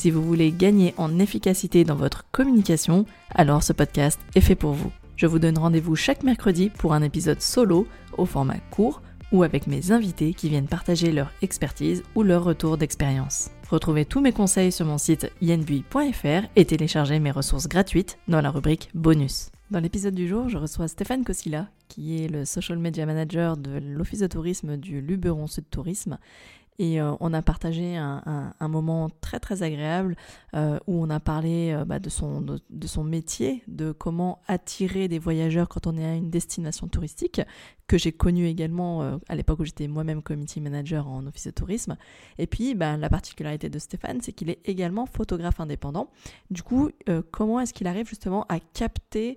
Si vous voulez gagner en efficacité dans votre communication, alors ce podcast est fait pour vous. Je vous donne rendez-vous chaque mercredi pour un épisode solo au format court ou avec mes invités qui viennent partager leur expertise ou leur retour d'expérience. Retrouvez tous mes conseils sur mon site yenbui.fr et téléchargez mes ressources gratuites dans la rubrique bonus. Dans l'épisode du jour, je reçois Stéphane Kosila, qui est le social media manager de l'office de tourisme du Luberon Sud Tourisme et euh, on a partagé un, moment très très agréable euh, où on a parlé euh, bah, de, son, de, son métier, de comment attirer des voyageurs quand on est à une destination touristique, que j'ai connu également à l'époque où j'étais moi-même community manager en office de tourisme. Et puis bah, la particularité de Stéphane, c'est qu'il est également photographe indépendant. Du coup, comment est-ce qu'il arrive justement à capter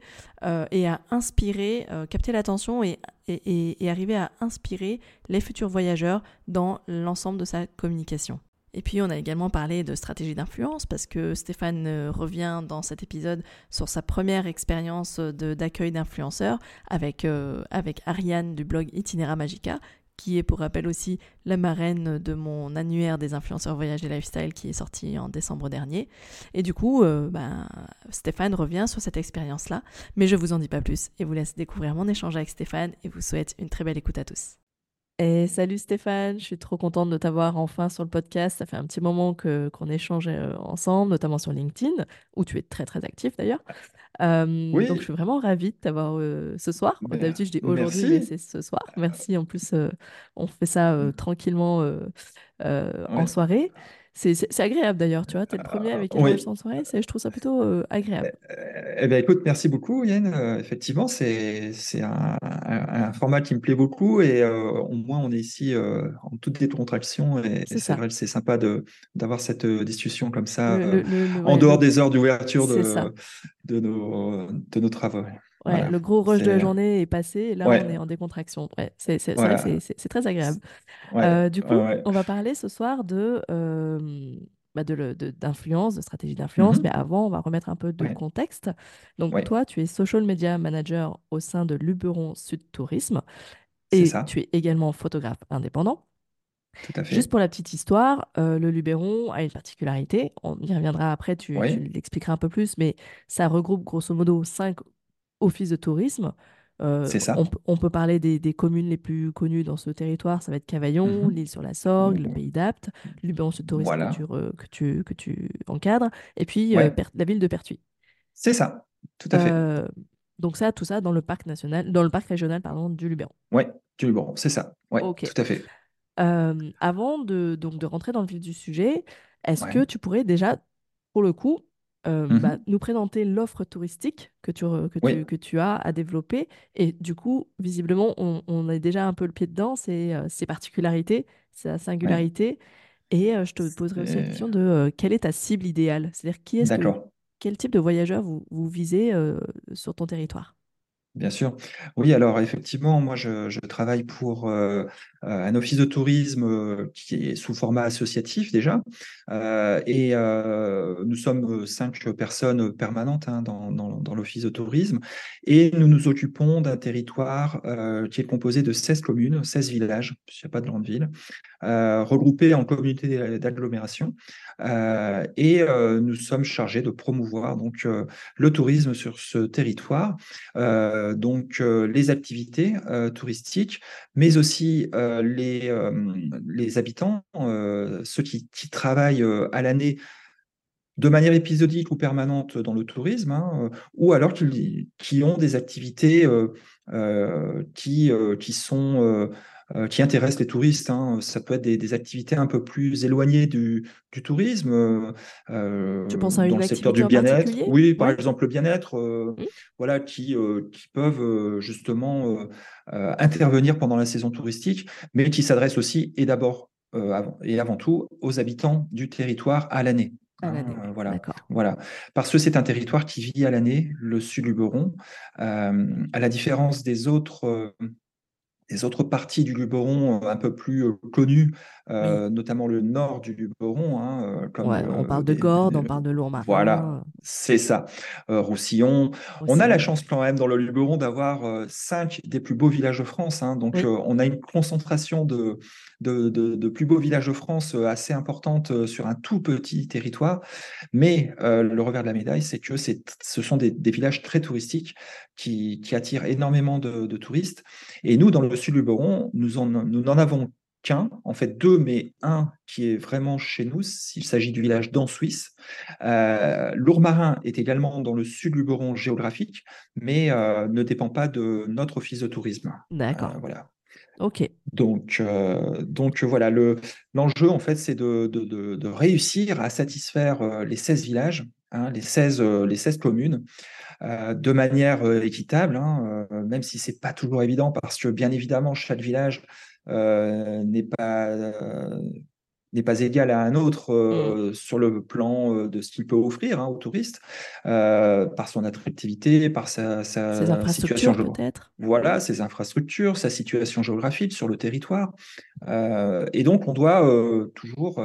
et à inspirer, capter l'attention et et, arriver à inspirer les futurs voyageurs dans l'ensemble de sa communication. Et puis on a également parlé de stratégie d'influence parce que Stéphane euh, revient dans cet épisode sur sa première expérience d'accueil d'influenceurs avec, euh, avec Ariane du blog Itinéra Magica qui est pour rappel aussi la marraine de mon annuaire des influenceurs voyage et lifestyle qui est sorti en décembre dernier. Et du coup, euh, ben, Stéphane revient sur cette expérience-là, mais je vous en dis pas plus et vous laisse découvrir mon échange avec Stéphane et vous souhaite une très belle écoute à tous. Et salut Stéphane, je suis trop contente de t'avoir enfin sur le podcast. Ça fait un petit moment que qu'on échange euh, ensemble, notamment sur LinkedIn, où tu es très très actif d'ailleurs. oui. Donc je suis vraiment ravie de t'avoir euh, ce soir. Ben, D'habitude je dis aujourd'hui, mais c'est ce soir. Merci. En plus, euh, on fait ça tranquillement en soirée. C'est agréable d'ailleurs, tu vois, tu es le premier avec un oui. en soirée, je trouve ça plutôt euh, agréable. Eh, eh bien écoute, merci beaucoup Yann. Euh, effectivement, c'est un, un, format qui me plaît beaucoup et euh, au moins on est ici en toute décontraction et c'est vrai, c'est sympa d'avoir cette discussion comme ça en dehors des heures d'ouverture de, de, nos, de nos travaux. Ouais, le gros rush de la journée est passé et là on est en décontraction. Ouais, c'est très agréable. Euh, du coup, on va parler ce soir de euh, bah d'influence, de, stratégie d'influence, mm-hmm. mais avant, on va remettre un peu de contexte. Donc toi, tu es social media manager au sein de Luberon Sud Tourisme et tu es également photographe indépendant. Tout à fait. Juste pour la petite histoire, euh, le Luberon a une particularité. On y reviendra après, tu, tu l'expliqueras un peu plus, mais ça regroupe grosso modo cinq office de tourisme. Euh, c'est ça. On, peut parler des, communes les plus connues dans ce territoire. Ça va être Cavaillon, mhm. l'île sur la Sorgue, le Pays d'Apt, Luberon Sud Tourisme que, tu, que, tu, encadres, et puis euh, la ville de Pertuis. C'est ça, tout à fait. Euh, donc ça, tout ça dans le parc national, dans le parc régional pardon, du Luberon. Oui, du Luberon, c'est ça. Ouais, tout à fait. avant de, donc, de rentrer dans le vif du sujet, est-ce que tu pourrais déjà, pour le coup, euh, mmh bah, nous présenter l'offre touristique que tu, que, tu, que tu as à développer. Et du coup, visiblement, on, on a déjà un peu le pied dedans, c'est euh, ses particularités, sa singularité. Et euh, je te poserai aussi la question de quelle est ta cible idéale? C'est-à-dire qui est-ce quel type de voyageurs vous, vous visez sur ton territoire? Bien sûr. Oui, alors effectivement, moi je, travaille pour euh, euh, un office de tourisme euh, qui est sous format associatif déjà, et nous sommes cinq personnes permanentes hein, dans, dans l'office de tourisme, et nous nous occupons d'un territoire qui est composé de 16 communes, 16 villages, il n'y a pas de grande ville, regroupés en communautés d'agglomération, et nous sommes chargés de promouvoir donc le tourisme sur ce territoire. Donc euh, les activités euh, touristiques, mais aussi les, les habitants, ceux qui, travaillent à l'année de manière épisodique ou permanente dans le tourisme, hein, ou alors qui, qui, ont des activités qui, qui sont euh, qui intéressent les touristes. Hein. Ça peut être des, activités un peu plus éloignées du, tourisme. Euh, tu penses à une dans le secteur du bien-être Oui, par exemple le bien-être, euh, mmh. voilà, qui, qui peuvent justement intervenir pendant la saison touristique, mais qui s'adressent aussi et d'abord et avant tout aux habitants du territoire à l'année. Hein, voilà, voilà. Parce que c'est un territoire qui vit à l'année, le sud du Beron, à la différence des autres les autres parties du Luberon euh, un peu plus euh, connues, euh, notamment le nord du Luberon. Hein, comme, on parle de Gordes, on parle de Lourmarin. Voilà, c'est ça. Roussillon. On a la chance quand même dans le Luberon d'avoir cinq des plus beaux villages de France. Hein, donc on a une concentration de, de, plus beaux villages de France assez importante sur un tout petit territoire. Mais le revers de la médaille, c'est que ce sont des, villages très touristiques qui, attirent énormément de, touristes. Et nous, dans le sud du Luberon, nous n'en avons qu'un, en fait deux, mais un qui est vraiment chez nous, s'il s'agit du village d'Ansuisse. Euh, Lourmarin est également dans le sud du Luberon géographique, mais euh, ne dépend pas de notre office de tourisme. D'accord. Euh, voilà. Donc, euh, donc voilà, l'enjeu, en fait, c'est de, réussir à satisfaire les 16 villages, hein, les, 16, les 16 communes, de manière équitable, hein, même si c'est pas toujours évident, parce que bien évidemment, chaque village euh, n'est pas euh, n'est pas égal à un autre euh, mm. sur le plan de ce qu'il peut offrir hein, aux touristes, par son attractivité, par sa, sa situation peut-être. Voilà, ses infrastructures, sa situation géographique sur le territoire. et donc, on doit toujours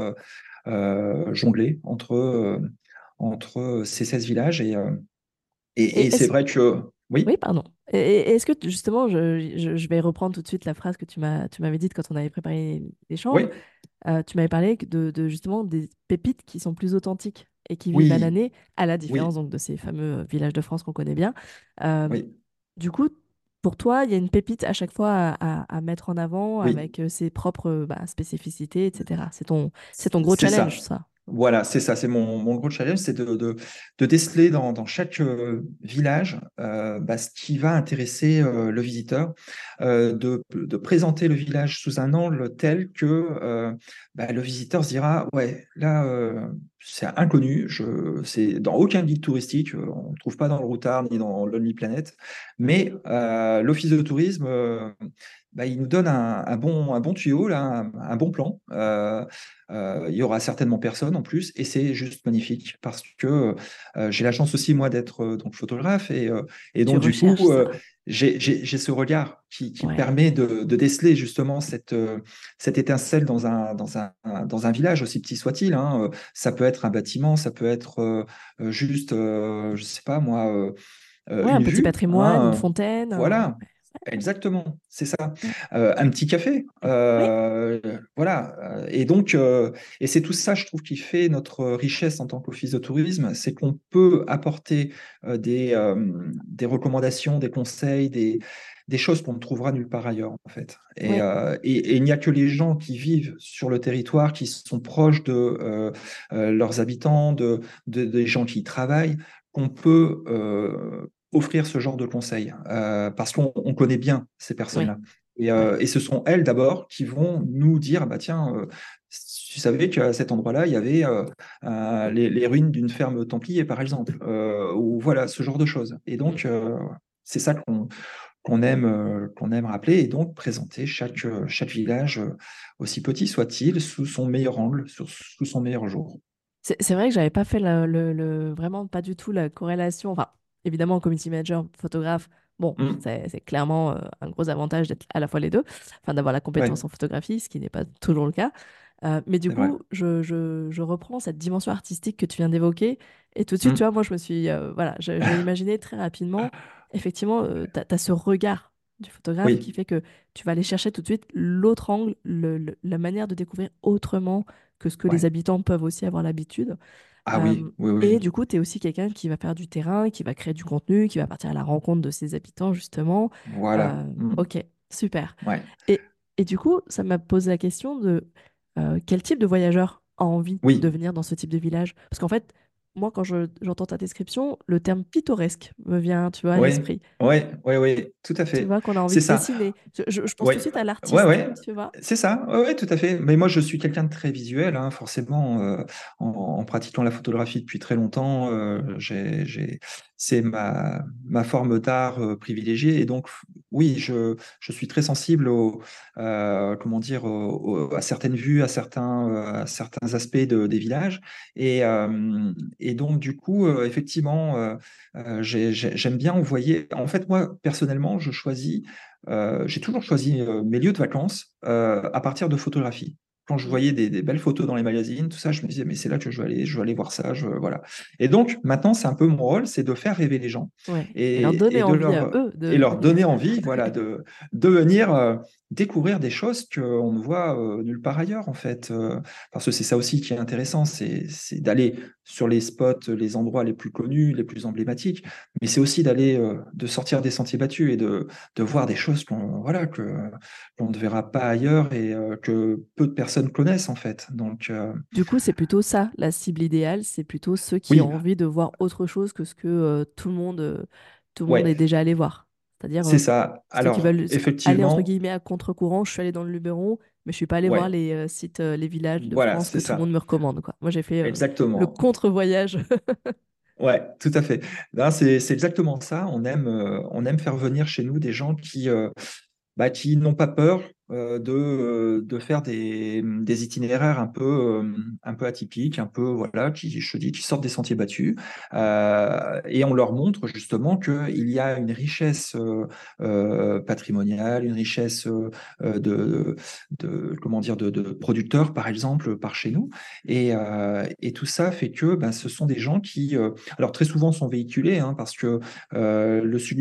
jongler entre, entre ces 16 villages. Et, et, et c'est vrai que oui. Oui, pardon. Et, est-ce que justement, je, vais reprendre tout de suite la phrase que tu m'avais dite quand on avait préparé l'échange. Oui. Euh, tu m'avais parlé de, justement des pépites qui sont plus authentiques et qui vivent à l'année, à la différence donc de ces fameux villages de France qu'on connaît bien. Euh. Du coup, pour toi, il y a une pépite à chaque fois à, mettre en avant avec euh, ses propres bah, spécificités, etc. C'est ton, c'est ton gros challenge, ça. Voilà, c'est ça, c'est mon, gros challenge, c'est de, déceler dans, chaque euh, village euh, bah, ce qui va intéresser euh, le visiteur, de, présenter le village sous un angle tel que bah, le visiteur se dira ouais, là, c'est inconnu, je, c'est dans aucun guide touristique, on ne trouve pas dans le Routard ni dans Lonely Planet, mais l'Office de tourisme bah, il nous donne un, bon, un bon tuyau, là, un, bon plan. Euh, euh, il y aura certainement personne en plus, et c'est juste magnifique parce que euh, j'ai la chance aussi moi d'être donc photographe et, et donc du coup j'ai ce regard qui, permet de, déceler justement cette, cette étincelle dans un, dans, un, dans un village aussi petit soit-il. Hein. Ça peut être un bâtiment, ça peut être juste, je sais pas moi. un petit patrimoine, hein. une fontaine. Voilà. Exactement, c'est ça. Euh, un petit café, euh, voilà. Et donc, euh, et c'est tout ça, je trouve, qui fait notre richesse en tant qu'office de tourisme, c'est qu'on peut apporter des, des recommandations, des conseils, des, des choses qu'on ne trouvera nulle part ailleurs, en fait. Et, et, il n'y a que les gens qui vivent sur le territoire, qui sont proches de leurs habitants, de, de, des gens qui y travaillent, qu'on peut offrir ce genre de conseils euh, parce qu'on connaît bien ces personnes-là. Euh, et, ce sont elles d'abord qui vont nous dire bah tiens, euh, tu savais qu'à cet endroit-là, il y avait les, ruines d'une ferme templier, par exemple, ou voilà ce genre de choses. Et donc, c'est ça qu'on aime, qu'on aime rappeler et donc présenter chaque, chaque village, aussi petit soit-il, sous son meilleur angle, sous son meilleur jour. C'est vrai que j'avais pas fait le, vraiment pas du tout la corrélation. Enfin, évidemment, community manager, photographe, bon, mm. c'est clairement euh, un gros avantage d'être à la fois les deux, enfin d'avoir la compétence en photographie, ce qui n'est pas toujours le cas. Euh, mais du coup, je, je, je, reprends cette dimension artistique que tu viens d'évoquer. Et tout de suite, mm. tu vois, moi, je me suis. Euh, voilà, j'ai imaginé très rapidement. Effectivement, tu as, ce regard du photographe qui fait que tu vas aller chercher tout de suite l'autre angle, le, la manière de découvrir autrement que ce que les habitants peuvent aussi avoir l'habitude. Ah oui, oui, Et du coup, tu es aussi quelqu'un qui va faire du terrain, qui va créer du contenu, qui va partir à la rencontre de ses habitants, justement. Voilà. Mmh. Ok, super. Et, et, du coup, ça m'a posé la question de quel type de voyageur a envie de venir dans ce type de village? Parce qu'en fait, moi, quand j'entends ta description, le terme pittoresque me vient, tu vois, à l'esprit. Oui, oui, oui, tout à fait. Tu vois, qu'on a envie de dessiner. Je, pense tout de suite à l'artiste, tu vois. C'est ça, oui, tout à fait. Mais moi, je suis quelqu'un de très visuel, hein, forcément, euh, en, pratiquant la photographie depuis très longtemps. Euh, c'est ma, ma forme d'art euh, privilégiée. Et donc, oui, je, je suis très sensible au, comment dire, à certaines vues, à certains, à certains aspects de, des villages. Et, et donc, du coup, effectivement, j'aime bien envoyer. En fait, moi, personnellement, je choisis, j'ai toujours choisi mes lieux de vacances à partir de photographies quand je voyais des, belles photos dans les magazines, tout ça, je me disais, mais c'est là que je veux aller, je veux aller voir ça, je, voilà. Et donc, maintenant, c'est un peu mon rôle, c'est de faire rêver les gens. Et, leur donner envie leur, eux. Et leur donner envie, voilà, de, de venir euh, découvrir des choses qu'on ne voit euh, nulle part ailleurs, en fait. Euh, parce que c'est ça aussi qui est intéressant, c'est d'aller sur les spots, les endroits les plus connus, les plus emblématiques, mais c'est aussi d'aller, de sortir des sentiers battus et de, de voir des choses qu'on voilà, que, qu'on ne verra pas ailleurs et que peu de personnes connaissent en fait. Donc, euh, Du coup, c'est plutôt ça, la cible idéale, c'est plutôt ceux qui ont envie de voir autre chose que ce que euh, tout le monde, euh, tout le monde est déjà allé voir. C'est-à-dire c'est ça. Alors, qui veulent effectivement, aller entre guillemets à contre-courant. Je suis allé dans le Luberon, mais je suis pas allé voir les sites, les villages de France que tout le monde me recommande. Quoi. Moi, j'ai fait exactement. le contre-voyage. Ouais, tout à fait. C'est exactement ça. On aime, on aime faire venir chez nous des gens qui, bah, qui n'ont pas peur euh, de, euh, de faire des, des, itinéraires un peu, euh, un peu atypiques, un peu, voilà, qui, je dis, qui sortent des sentiers battus. et on leur montre justement qu'il y a une richesse patrimoniale, une richesse de, comment dire, de, de, producteurs, par exemple, par chez nous. Et, et tout ça fait que ben, ce sont des gens qui, alors très souvent, sont véhiculés, hein, parce que le sud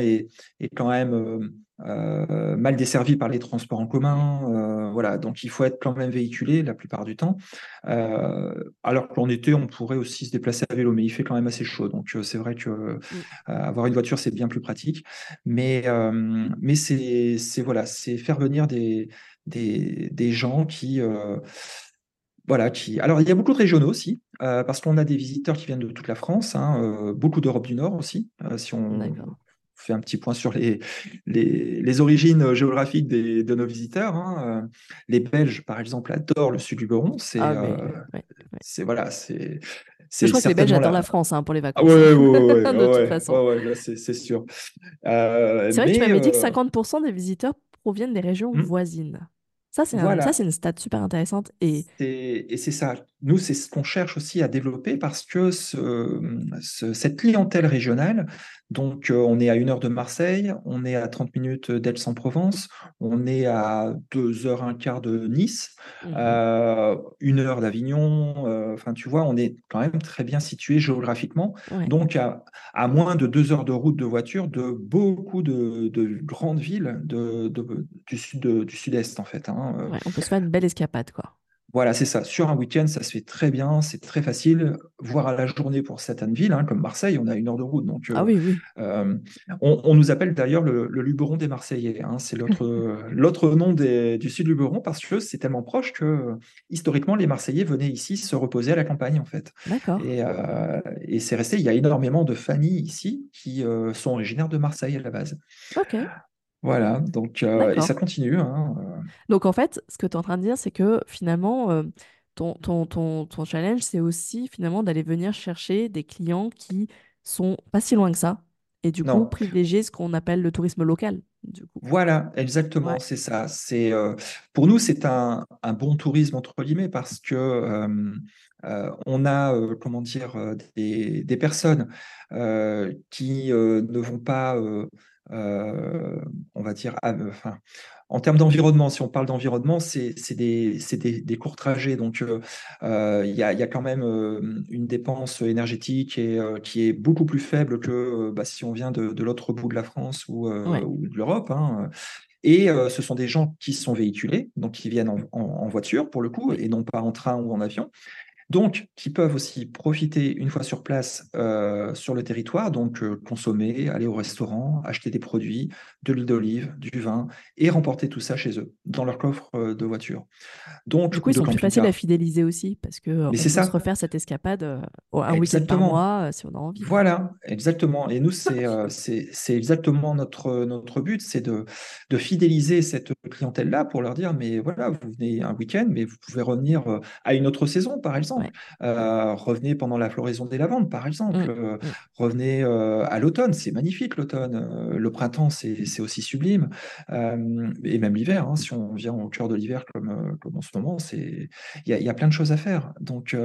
est, est quand même euh, mal desservi par les transports en commun. Euh, voilà, donc il faut être quand même véhiculé la plupart du temps. Euh, alors qu'en été, on pourrait aussi se déplacer à vélo, mais il fait quand même assez chaud. Donc c'est vrai que mm. avoir une voiture, c'est bien plus pratique. Mais, mais c'est voilà, c'est faire venir des, des, des gens qui voilà, qui... Alors, il y a beaucoup de régionaux aussi, parce qu'on a des visiteurs qui viennent de toute la France, hein, beaucoup d'Europe du Nord aussi. si on fait un petit point sur les, les, origines géographiques de nos visiteurs. Hein. Les Belges, par exemple, adorent le sud du Beron. C'est ah, euh, voilà, c'est. Je crois que les Belges adorent la France hein, pour les vacances. Oui, oui, oui. de toute façon. c'est sûr. Euh, c'est vrai que tu m'avais dit que 50% euh, des visiteurs proviennent des régions hmm. voisines. Ça, c'est ça, c'est une stat super intéressante. Et, et c'est ça. Nous, c'est ce qu'on cherche aussi à développer parce que ce, cette clientèle régionale, donc euh, on est à une heure de Marseille, on est à 30 minutes d'Aix-en-Provence, on est à deux heures un quart de Nice, mmh euh, une heure d'Avignon. Euh, enfin, tu vois, on est quand même très bien situé géographiquement. Donc, à, à, moins de deux heures de route de voiture de beaucoup de, de grandes villes de, du sud du sud-est, en fait. Hein, on peut se faire une belle escapade, quoi. Voilà, c'est ça. Sur un week-end, ça se fait très bien, c'est très facile. Voire à la journée pour certaines villes, hein, comme Marseille, on a une heure de route. Donc, ah oui, oui. Euh, on, nous appelle d'ailleurs le, Luberon des Marseillais. Hein. c'est l'autre nom du sud Luberon parce que c'est tellement proche que historiquement, les Marseillais venaient ici se reposer à la campagne, en fait. D'accord. Et, euh, et c'est resté. Il y a énormément de familles ici qui euh, sont originaires de Marseille à la base. Ok. Voilà, donc et ça continue. Hein, donc en fait, ce que tu es en train de dire, c'est que finalement, ton, ton, ton, ton challenge, c'est aussi finalement d'aller venir chercher des clients qui sont pas si loin que ça, et du coup privilégier ce qu'on appelle le tourisme local. Du coup. Voilà, exactement, c'est ça. C'est pour nous, c'est un, un, bon tourisme entre guillemets parce que on a comment dire des, des personnes qui ne vont pas euh, on va dire, enfin, en termes d'environnement, si on parle d'environnement, c'est des, des, des, courts trajets. Donc, euh, euh, il y, a, y, a, quand même une dépense énergétique et, qui est beaucoup plus faible que bah, si on vient de, l'autre bout de la France ou, de l'Europe. Hein. Et ce sont des gens qui sont véhiculés, donc qui viennent en, en, voiture pour le coup, et non pas en train ou en avion donc qui peuvent aussi profiter une fois sur place euh, sur le territoire, donc euh, consommer, aller au restaurant, acheter des produits, de l'huile d'olive, du vin, et remporter tout ça chez eux, dans leur coffre euh, de voiture. Donc, du coup, ils sont plus faciles à fidéliser aussi, parce que on peut ça. se refaire cette escapade un week-end par mois si on a envie. Voilà, exactement. Et nous, c'est exactement notre, notre but, c'est de, de fidéliser cette clientèle-là pour leur dire, mais voilà, vous venez un week-end, mais vous pouvez revenir à une autre saison, par exemple exemple. revenez pendant la floraison des lavandes, par exemple. Mmh, mmh. revenez à l'automne, c'est magnifique l'automne. le printemps, c'est aussi sublime. et même l'hiver, hein, si on vient au cœur de l'hiver comme, comme en ce moment, il y, y, a plein de choses à faire. Donc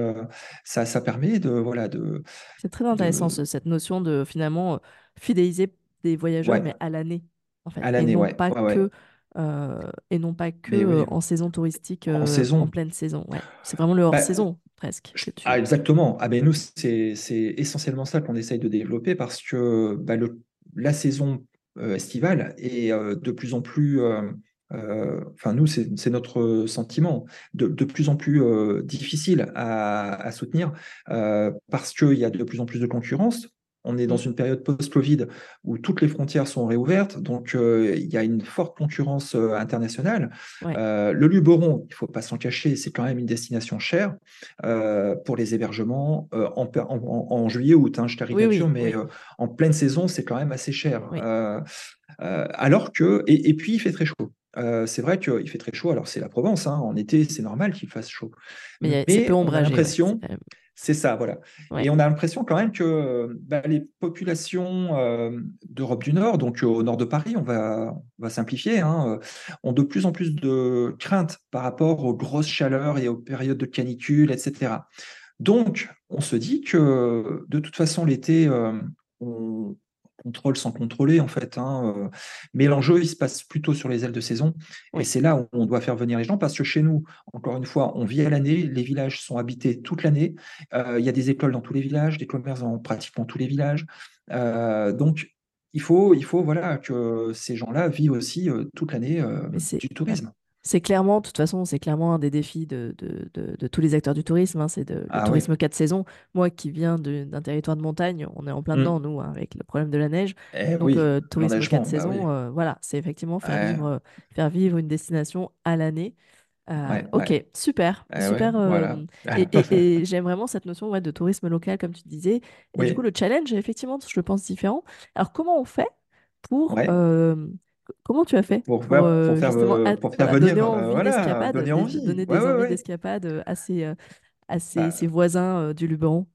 ça, ça permet de... Voilà, de c'est très intéressant cette notion de finalement fidéliser des voyageurs, mais à l'année. En fait, à l'année, et non ouais. pas que euh, et non pas que euh, en saison touristique, en, euh, saison. en pleine saison. C'est vraiment le bah, presque. Ah, exactement. Ah, ben, nous, c'est essentiellement ça qu'on essaye de développer parce que bah, le, la saison estivale est de plus en plus. Enfin, nous, c'est notre sentiment, de, de, plus en plus difficile à, à soutenir parce qu'il y a de plus en plus de concurrence, on est dans mmh. une période post-Covid où toutes les frontières sont réouvertes, donc euh, il y a une forte concurrence euh, internationale. Euh, le Luberon, il ne faut pas s'en cacher, c'est quand même une destination chère pour les hébergements en, juillet août. Hein, je caricature, mais en pleine saison, c'est quand même assez cher. alors que, et, puis il fait très chaud. c'est vrai qu'il fait très chaud. Alors c'est la Provence, hein, en été, c'est normal qu'il fasse chaud. Mais, mais on a l'impression. C'est ça, voilà. Et on a l'impression quand même que bah, les populations euh, d'Europe du Nord, donc au nord de Paris, on va, va simplifier, hein, euh, ont de plus en plus de craintes par rapport aux grosses chaleurs et aux périodes de canicule, etc. Donc, on se dit que de toute façon, l'été, euh, on, contrôle sans contrôler, en fait. Hein, euh. Mais l'enjeu, il se passe plutôt sur les ailes de saison. Et c'est là où on doit faire venir les gens, parce que chez nous, encore une fois, on vit à l'année, les villages sont habités toute l'année. Euh, il y a des écoles dans tous les villages, des commerces dans pratiquement tous les villages. Euh, donc, il faut, il faut voilà, que ces gens-là vivent aussi toute l'année du tourisme. C'est clairement, de toute façon, c'est clairement un des défis de, de, de, tous les acteurs du tourisme. Hein, c'est le ah tourisme 4 saisons. Moi qui viens d'un territoire de montagne, on est en plein mmh. dedans, nous, hein, avec le problème de la neige. Eh Donc, euh, tourisme 4 bah saisons, euh, voilà, c'est effectivement faire, vivre, faire vivre une destination à l'année. Euh, ok, super, eh super. et, j'aime vraiment cette notion de tourisme local, comme tu disais. Et du coup, le challenge, effectivement, je le pense différent. Alors, comment on fait pour Comment tu as fait pour, pour, euh, faire, euh, pour faire venir, donner envie d'escapade, donner, des envies d'escapade à, ses, à ses, ses voisins du Luberon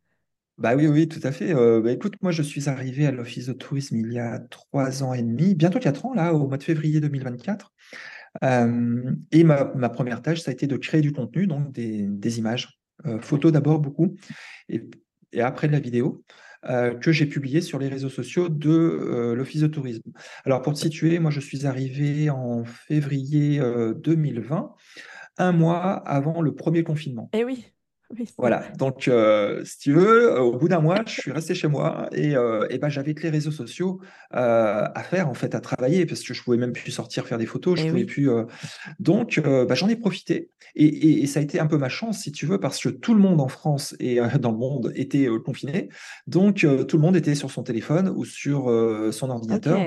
bah oui, oui, tout à fait. Euh, bah écoute, moi, je suis arrivé à l'Office de tourisme il y a trois ans et demi, bientôt quatre ans, là, au mois de février 2024. Euh, et ma, ma, première tâche, ça a été de créer du contenu, donc des, des images, euh, photos d'abord beaucoup, et, et, après de la vidéo. Euh, que j'ai publié sur les réseaux sociaux de euh, l'Office de tourisme. Alors pour te situer, moi je suis arrivé en février 2020, euh, un mois avant le premier confinement. Eh oui. Voilà, donc euh, si tu veux, euh, au bout d'un mois, je suis resté chez moi et, euh, et ben, j'avais que les réseaux sociaux à faire, en fait, à travailler, parce que je pouvais même plus sortir faire des photos, je eh pouvais plus. Donc, bah, j'en ai profité et, et, ça a été un peu ma chance, si tu veux, parce que tout le monde en France et dans le monde était confiné, donc tout le monde était sur son téléphone ou sur son ordinateur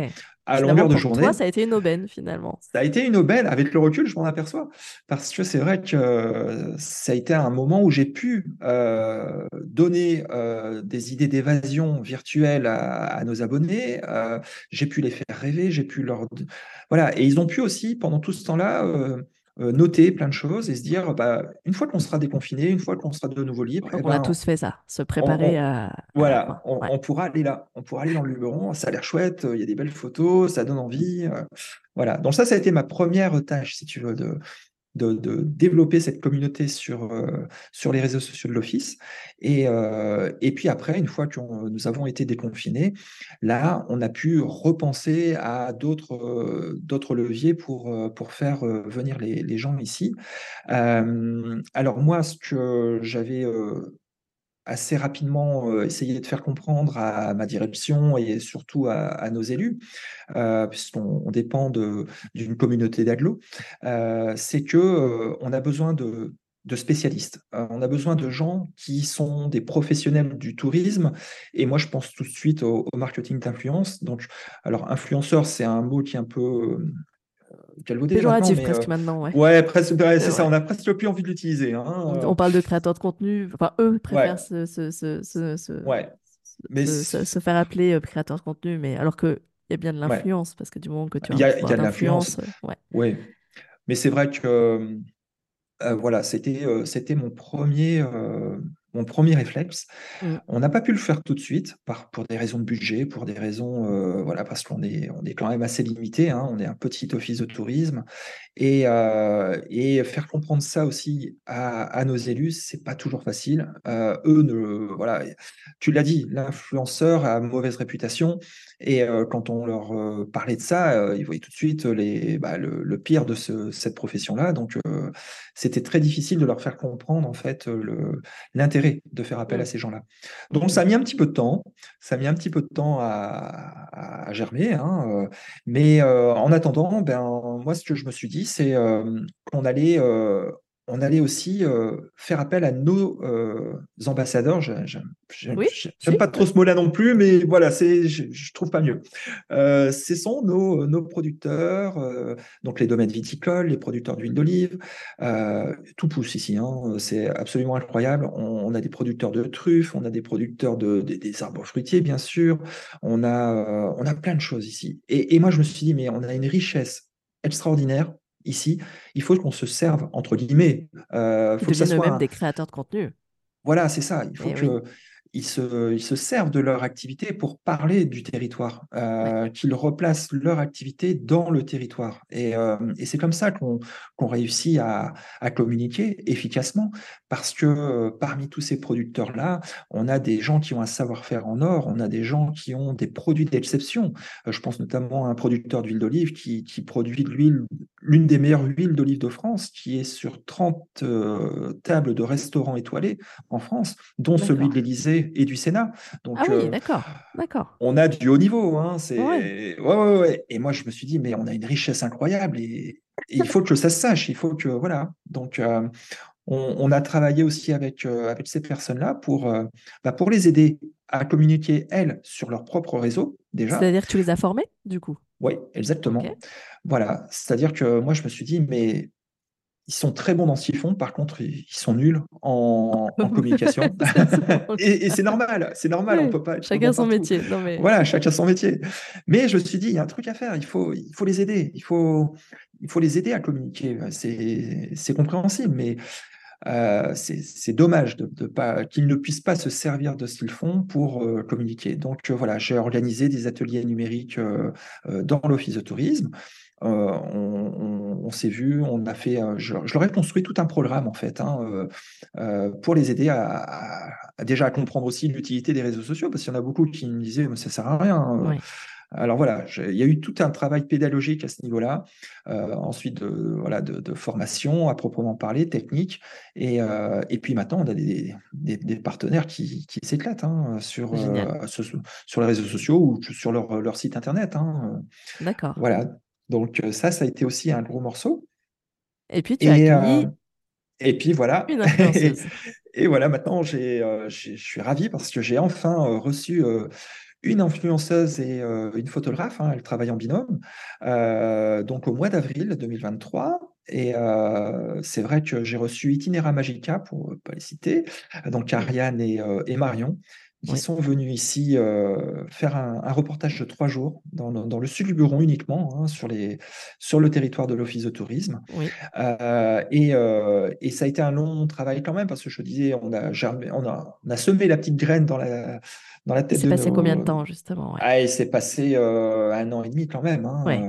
à longueur de journée. Toi, ça a été une aubaine finalement. Ça a été une aubaine. Avec le recul, je m'en aperçois. Parce que c'est vrai que ça a été un moment où j'ai pu euh, donner euh, des idées d'évasion virtuelle à, nos abonnés. Euh, j'ai pu les faire rêver. J'ai pu leur. Voilà. Et ils ont pu aussi, pendant tout ce temps-là, euh, noter plein de choses et se dire, bah, une fois qu'on sera déconfiné, une fois qu'on sera de nouveau libre, eh on a ben, tous fait ça, se préparer à. Voilà, on, pourra aller là, on pourra aller dans le Luberon, ça a l'air chouette, il y a des belles photos, ça donne envie. Euh, voilà, donc ça, ça a été ma première tâche, si tu veux, de, de, développer cette communauté sur, euh, sur les réseaux sociaux de l'Office. Et, euh, et puis après, une fois que nous avons été déconfinés, là, on a pu repenser à d'autres euh, leviers pour, pour faire venir les, les gens ici. alors moi, ce que j'avais assez rapidement euh, essayer de faire comprendre à ma direction et surtout à, nos élus, euh, puisqu'on dépend d'une communauté d'agglos, euh, c'est que on a besoin de, spécialistes. on a besoin de gens qui sont des professionnels du tourisme. Et moi, je pense tout de suite au, au marketing d'influence. Donc, alors, influenceur, c'est un mot qui est un peu galvaudé maintenant, presque euh, maintenant, ouais. Ouais, presque, c'est ça, on a presque plus envie de l'utiliser. Hein, on, euh. parle de créateurs de contenu, enfin, eux préfèrent se, se, se, ouais. mais se, faire appeler euh, créateur de contenu, mais alors qu'il y a bien de l'influence, parce que du moment que tu as Il y a, y a de l'influence, ouais. Mais c'est vrai que voilà, c'était c'était mon premier mon premier réflexe. Mmh. On n'a pas pu le faire tout de suite par, pour des raisons de budget, pour des raisons, euh, voilà, parce qu'on est, on est quand même assez limité. hein, on est un petit office de tourisme et, euh, et faire comprendre ça aussi à, à nos élus, c'est pas toujours facile. Euh, eux, ne, voilà, tu l'as dit, l'influenceur a mauvaise réputation et euh, quand on leur euh, parlait de ça, euh, ils voyaient tout de suite les, bah, le, le pire de ce, cette profession-là. Donc, c'était très difficile de leur faire comprendre en fait l'intérêt de faire appel Mmh. à ces gens-là. Donc, ça a mis un petit peu de temps. Ça a mis un petit peu de temps à, à germer. hein, mais en attendant, ben, moi, ce que je me suis dit, c'est qu'on allait, on allait aussi euh, faire appel à nos euh, ambassadeurs. J'aime j'aime- Oui, si, pas trop ce mot-là non plus, mais voilà, c'est, je, je trouve pas mieux. Euh, ce sont nos, nos producteurs, donc les domaines viticoles, les producteurs d'huile d'olive, tout pousse ici, hein, c'est absolument incroyable. On, on a des producteurs de truffes, on a des producteurs de, des- des arbres fruitiers, bien sûr. On a, on a plein de choses ici. Et, et moi, je me suis dit, mais on a une richesse extraordinaire ici. Il faut qu'on se serve, entre guillemets. Euh, Ils faut que ça soit un- des créateurs de contenu. voilà, c'est ça. Il faut Eh que oui. ils se, ils se servent de leur activité pour parler du territoire, euh, qu'ils replacent leur activité dans le territoire. Et, euh, et c'est comme ça qu'on réussit à, à communiquer efficacement, parce que euh, parmi tous ces producteurs-là, on a des gens qui ont un savoir-faire en or, on a des gens qui ont des produits d'exception. Je pense notamment à un producteur d'huile d'olive qui, qui produit de l'huile, l'une des meilleures huiles d'olive de France, qui est sur 30 euh, tables de restaurants étoilés en France, dont celui de l'Élysée et du Sénat. Donc, Ah oui, euh, d'accord, d'accord. on a du haut niveau. Hein, c'est... Ouais. Ouais, ouais, ouais. Et moi, je me suis dit, mais on a une richesse incroyable et, et il faut que ça se sache. Il faut que, voilà. Donc, euh, on, on a travaillé aussi avec, avec ces personnes-là pour, bah, pour les aider à communiquer, elles, sur leur propre réseau, déjà. C'est-à-dire que tu les as formés, du coup? Oui, exactement. Voilà. C'est-à-dire que moi, je me suis dit, mais ils sont très bons dans ce qu'ils font. Par contre, ils sont nuls en, en communication. Et et c'est normal. C'est normal. On peut pas Chacun bon son partout. métier. Non, mais... Voilà, chacun son métier. Mais je me suis dit, il y a un truc à faire, il faut, il faut les aider, il faut, il faut les aider à communiquer. C'est, c'est compréhensible, mais euh, c'est, dommage qu'ils ne puissent pas se servir de ce qu'ils font pour euh, communiquer. Donc euh, voilà, j'ai organisé des ateliers numériques dans l'office de tourisme. On, s'est vu, on a fait, je, leur ai construit tout un programme en fait, hein, pour les aider à, déjà à comprendre aussi l'utilité des réseaux sociaux, parce qu'il y en a beaucoup qui me disaient, mais ça sert à rien. Ouais. Alors voilà, il y a eu tout un travail pédagogique à ce niveau-là, euh, ensuite de, voilà, de, de formation à proprement parler, technique, et, euh, et puis maintenant on a des, des- des partenaires qui, qui s'éclatent hein, sur, euh, sur, sur les réseaux sociaux ou sur leur, leur site internet. hein. D'accord. Voilà, donc ça, ça a été aussi un gros morceau. Et puis, tu as accueilli et puis voilà, et, voilà, maintenant euh, je suis ravi parce que j'ai enfin euh, reçu euh, une influenceuse et euh, une photographe, hein, elle travaille en binôme, euh, donc au mois d'avril 2023. Et euh, c'est vrai que j'ai reçu Itinera Magica, pour ne pas les citer, donc Ariane et, et Marion, qui Oui. sont venus ici euh, faire un, un reportage de trois jours dans, le- dans le sud du Buron uniquement, hein, sur, les, sur le territoire de l'Office de tourisme. Oui. Euh, et, euh, et ça a été un long travail quand même, parce que je disais, on a, germé- on a, on a semé la petite graine dans la, dans la tête s'est de passé combien de temps, justement ouais? Ah, il s'est passé un an et demi quand même. hein, Ouais.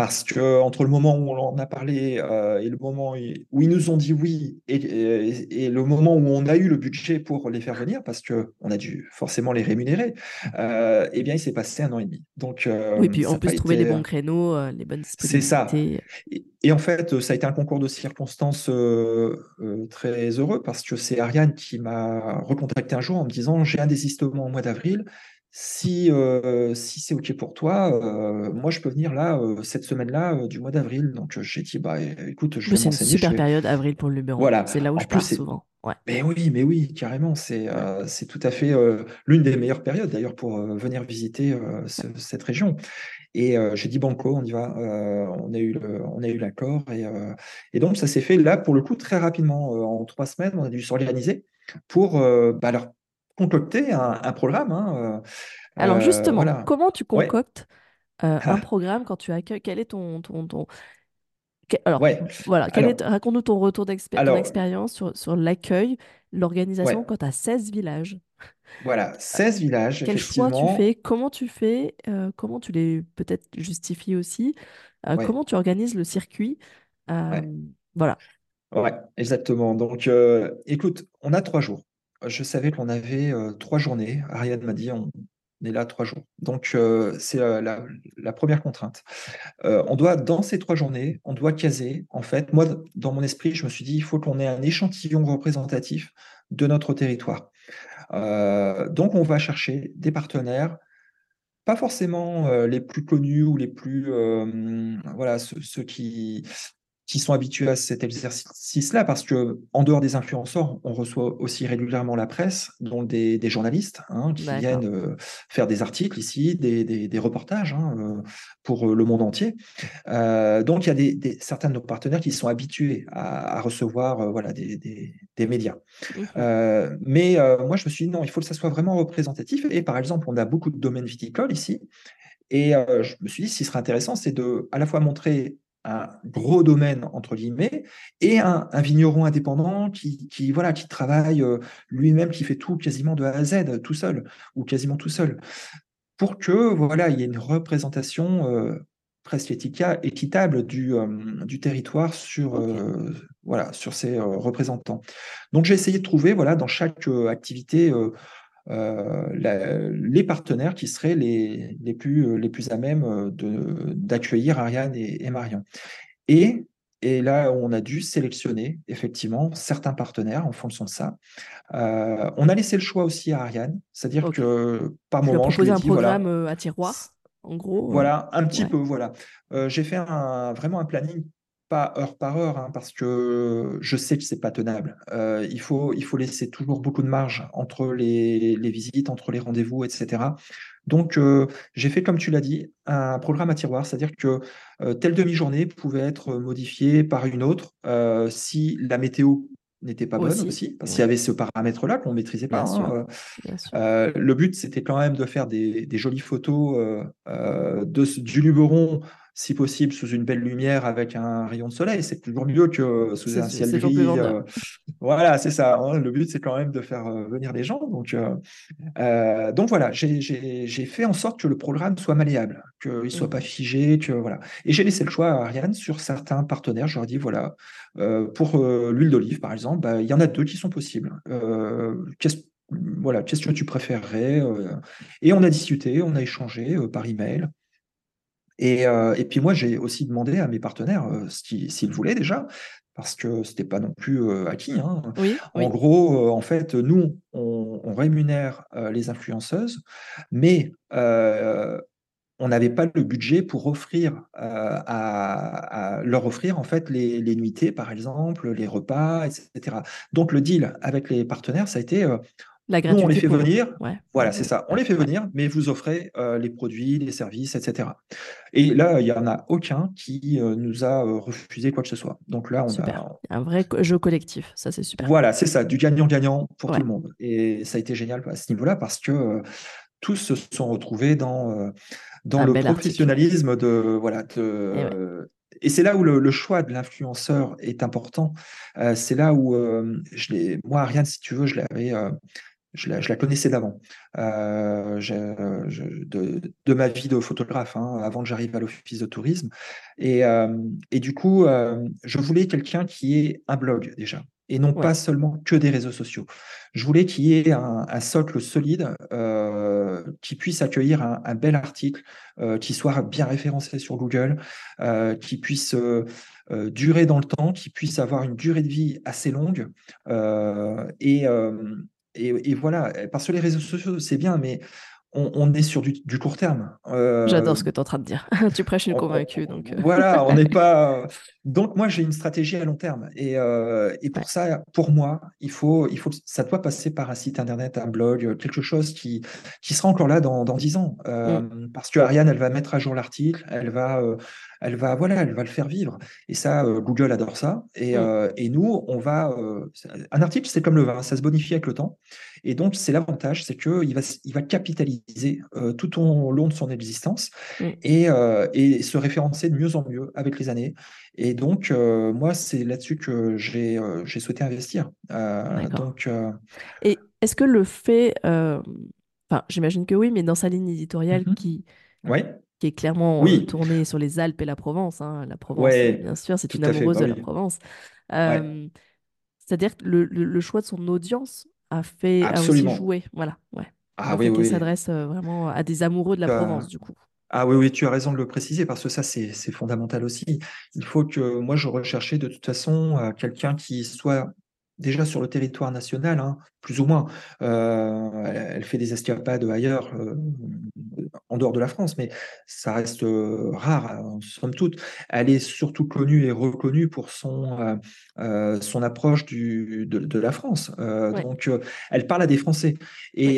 Euh, parce que entre le moment où on en a parlé euh, et le moment où ils nous ont dit oui et, et- et le moment où on a eu le budget pour les faire venir, parce que on a dû forcément les rémunérer, euh, eh bien il s'est passé un an et demi. Donc euh, Oui, puis en n'a plus, pas trouver les bons créneaux, euh, les bonnes c'est ça. Et, et en fait, ça a été un concours de circonstances euh, euh, très heureux parce que c'est Ariane qui m'a recontacté un jour en me disant j'ai un désistement au mois d'avril. Si, euh, si c'est OK pour toi, euh, moi je peux venir là, euh, cette semaine-là du mois d'avril. Donc j'ai dit bah écoute, je vais C'est une super vais- période, avril pour le Luberon. Voilà. C'est là où En je plus, pars souvent. Ouais. mais oui, mais oui, carrément, c'est c'est tout à fait l'une des meilleures périodes d'ailleurs pour venir visiter ce- cette région. Et j'ai dit banco, on y va. On a eu le- on a eu l'accord et, et donc ça s'est fait là pour le coup très rapidement. En trois semaines, on a dû s'organiser pour bah, leur concocter un, un programme. hein, euh, Alors euh, justement, voilà. comment tu Ouais. concoctes euh, un Ah. programme quand tu accueilles Quel est ton, ton, ton... alors, voilà, raconte-nous ton retour d'expérience sur, sur l'accueil, l'organisation quand tu as 16 villages. Voilà, 16 euh, villages, Quel choix tu fais Comment tu fais euh, Comment tu les peut-être justifies aussi euh, Comment tu organises le circuit Voilà. Ouais, exactement. Donc, écoute, on a trois jours. Je savais qu'on avait trois journées. Ariane m'a dit, on, est là trois jours. Donc, c'est la, première contrainte. on doit, dans ces trois journées, on doit caser. En fait, moi, dans mon esprit, je me suis dit, il faut qu'on ait un échantillon représentatif de notre territoire. donc, on va chercher des partenaires pas forcément les plus connus ou les plus voilà ceux, qui qui sont habitués à cet exercice-là, parce que en dehors des influenceurs, on reçoit aussi régulièrement la presse, dont des, journalistes hein, qui viennent euh, faire des articles ici, des, reportages hein, euh, pour euh, le monde entier. donc il y a des, certains de nos partenaires qui sont habitués à, recevoir voilà, des, médias. Mmh mais moi, je me suis dit non, il faut que ça soit vraiment représentatif. Et par exemple, on a beaucoup de domaines viticoles ici. Et je me suis dit, ce qui serait intéressant, c'est de à la fois montrer un gros domaine entre guillemets et un, vigneron indépendant qui, qui, voilà qui travaille euh, lui-même qui fait tout quasiment de A à Z tout seul ou quasiment tout seul. Pour que voilà il y ait une représentation euh, presque équitable du, euh, du territoire sur voilà sur ses représentants. Donc j'ai essayé de trouver voilà dans chaque activité euh, les partenaires qui seraient les, les, plus, euh, les plus à même euh, d'accueillir Ariane et, Marion. Et, et, là, on a dû sélectionner effectivement certains partenaires en fonction de ça. on a laissé le choix aussi à Ariane, c'est-à-dire que par moment, je lui ai dit, un programme à tiroir, en gros. Voilà, un petit peu, voilà. J'ai fait un, vraiment un planning pas heure par heure, hein, parce que je sais que c'est pas tenable. Euh, il, faut, il faut laisser toujours beaucoup de marge entre les, visites, entre les rendez-vous, etc. Donc, euh, j'ai fait, comme tu l'as dit, un programme à tiroir, c'est-à-dire que euh, telle demi-journée pouvait être modifiée par une autre si la météo n'était pas bonne aussi, parce qu'il y avait ce paramètre-là qu'on ne maîtrisait pas. Hein, le but, c'était quand même de faire des, jolies photos de, du Luberon si possible sous une belle lumière avec un rayon de soleil. C'est toujours mieux que sous un ciel gris. Euh, voilà, c'est ça. Hein. Le but, c'est quand même de faire euh, venir les gens. Donc, euh, donc voilà, j'ai fait en sorte que le programme soit malléable, qu'il ne soit mmh. pas figé. Que, voilà. Et j'ai laissé le choix à Ariane sur certains partenaires. Je leur ai dit, voilà, pour l'huile d'olive, par exemple, bah, il y en a deux qui sont possibles. Qu'est-ce voilà, qu'est-ce que tu préférerais Et on a discuté, on a échangé par email. Euh, et, puis moi, j'ai aussi demandé à mes partenaires euh, s'ils voulaient déjà, parce que ce n'était pas non plus euh, acquis. Hein. en gros, en fait, nous, on, rémunère les influenceuses, mais on n'avait pas le budget pour offrir à, leur offrir en fait les, les, nuitées, par exemple, les repas, etc. Donc le deal avec les partenaires, ça a été on les fait venir. Voilà, c'est ça. On les fait venir, mais vous offrez euh, les produits, les services, etc. Et là, il n'y en a aucun qui euh, nous a euh, refusé quoi que ce soit. Donc là, on a un vrai jeu collectif. Ça, c'est super. Voilà, c'est ça, du gagnant-gagnant pour tout le monde. Et ça a été génial à ce niveau-là parce que tous se sont retrouvés dans dans le professionnalisme de voilà et, c'est là où le, choix de l'influenceur est important. c'est là où je moi, Ariane, si tu veux, je l'avais je la, connaissais d'avant, euh, de, ma vie de photographe, hein, avant que j'arrive à l'office de tourisme. Et, euh, du coup, euh, je voulais quelqu'un qui ait un blog déjà, et non pas seulement que des réseaux sociaux. Je voulais qu'il y ait un, socle solide qui puisse accueillir un, bel article, qui soit bien référencé sur Google, qui puisse durer dans le temps, qui puisse avoir une durée de vie assez longue et, et, voilà, parce que les réseaux sociaux, c'est bien, mais on, est sur du, court terme. J'adore ce que tu es en train de dire. tu prêches une convaincue. Donc... voilà, on n'est pas. Donc, moi, j'ai une stratégie à long terme. Et, et pour ça, pour moi, il faut, il faut, ça doit passer par un site internet, un blog, quelque chose qui, qui sera encore là dans, dans 10 ans. Mmh. Parce que Ariane, elle va mettre à jour l'article, elle va elle va, voilà, elle va le faire vivre. Et ça, euh, Google adore ça. Et, Mm. euh, et nous, on va. euh, un article, c'est comme le vin, ça se bonifie avec le temps. Et donc, c'est l'avantage, c'est qu'il va, il va capitaliser tout au long de son existence Mm. et, et se référencer de mieux en mieux avec les années. Et donc, moi, c'est là-dessus que j'ai j'ai souhaité investir. Donc, Et est-ce que le fait, enfin, j'imagine que oui, mais dans sa ligne éditoriale mhm. qui, ouais, qui est clairement euh, oui, tournée sur les Alpes et la Provence, hein, la Provence, euh, ouais, bien sûr, c'est une fait. amoureuse Bah de la Provence. ouais, Euh, c'est-à-dire que le, le- le choix de son audience a fait, a aussi joué, voilà, ouais. Ah oui, oui. s'adresse vraiment à des amoureux de la Tu as- Provence, du coup. Ah oui, oui, tu as raison de le préciser parce que ça, c'est c'est fondamental aussi. Il faut que moi, je recherchais de toute façon euh, quelqu'un qui soit déjà sur le territoire national, hein, plus ou moins. Euh, elle, fait des escapades ailleurs, euh, en dehors de la France, mais ça reste euh, rare, en somme toute. Elle est surtout connue et reconnue pour son, son approche du, de, de la France. Ouais, donc, elle parle à des Français et,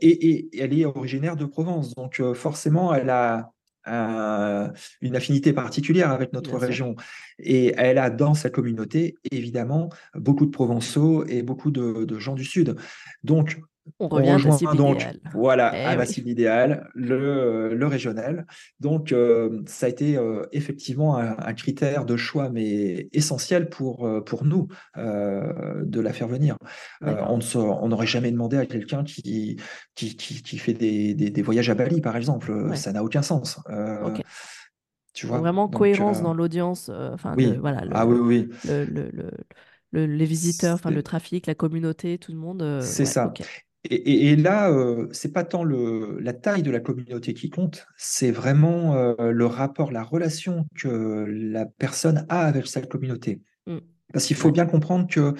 et, et elle est originaire de Provence. Donc, forcément, elle a un- une affinité particulière avec notre bien sûr. région. Et elle a dans sa communauté, évidemment, beaucoup de Provençaux et beaucoup de, de gens du Sud. Donc, On on revient à cible donc idéale. voilà Eh à oui, cible idéale, le, le régional. Donc, euh, ça a été euh, effectivement un, un critère de choix, mais essentiel pour, euh, pour nous euh, de la faire venir. Euh, on n'aurait jamais demandé à quelqu'un qui, qui, qui, qui fait des, des, des voyages à Bali, par exemple. Ouais, Ça n'a aucun sens. Euh, ok. tu vois? vraiment Donc, cohérence euh, dans l'audience, euh, enfin oui. voilà, Ah oui, oui. le, le, le- le- les visiteurs, enfin le trafic, la communauté, tout le monde, euh, c'est ouais, ça. Et, et- et là, euh, c'est pas tant le, la taille de la communauté qui compte, c'est vraiment euh, le rapport, la relation que la personne a avec sa communauté. Mm. Parce qu'il faut bien comprendre que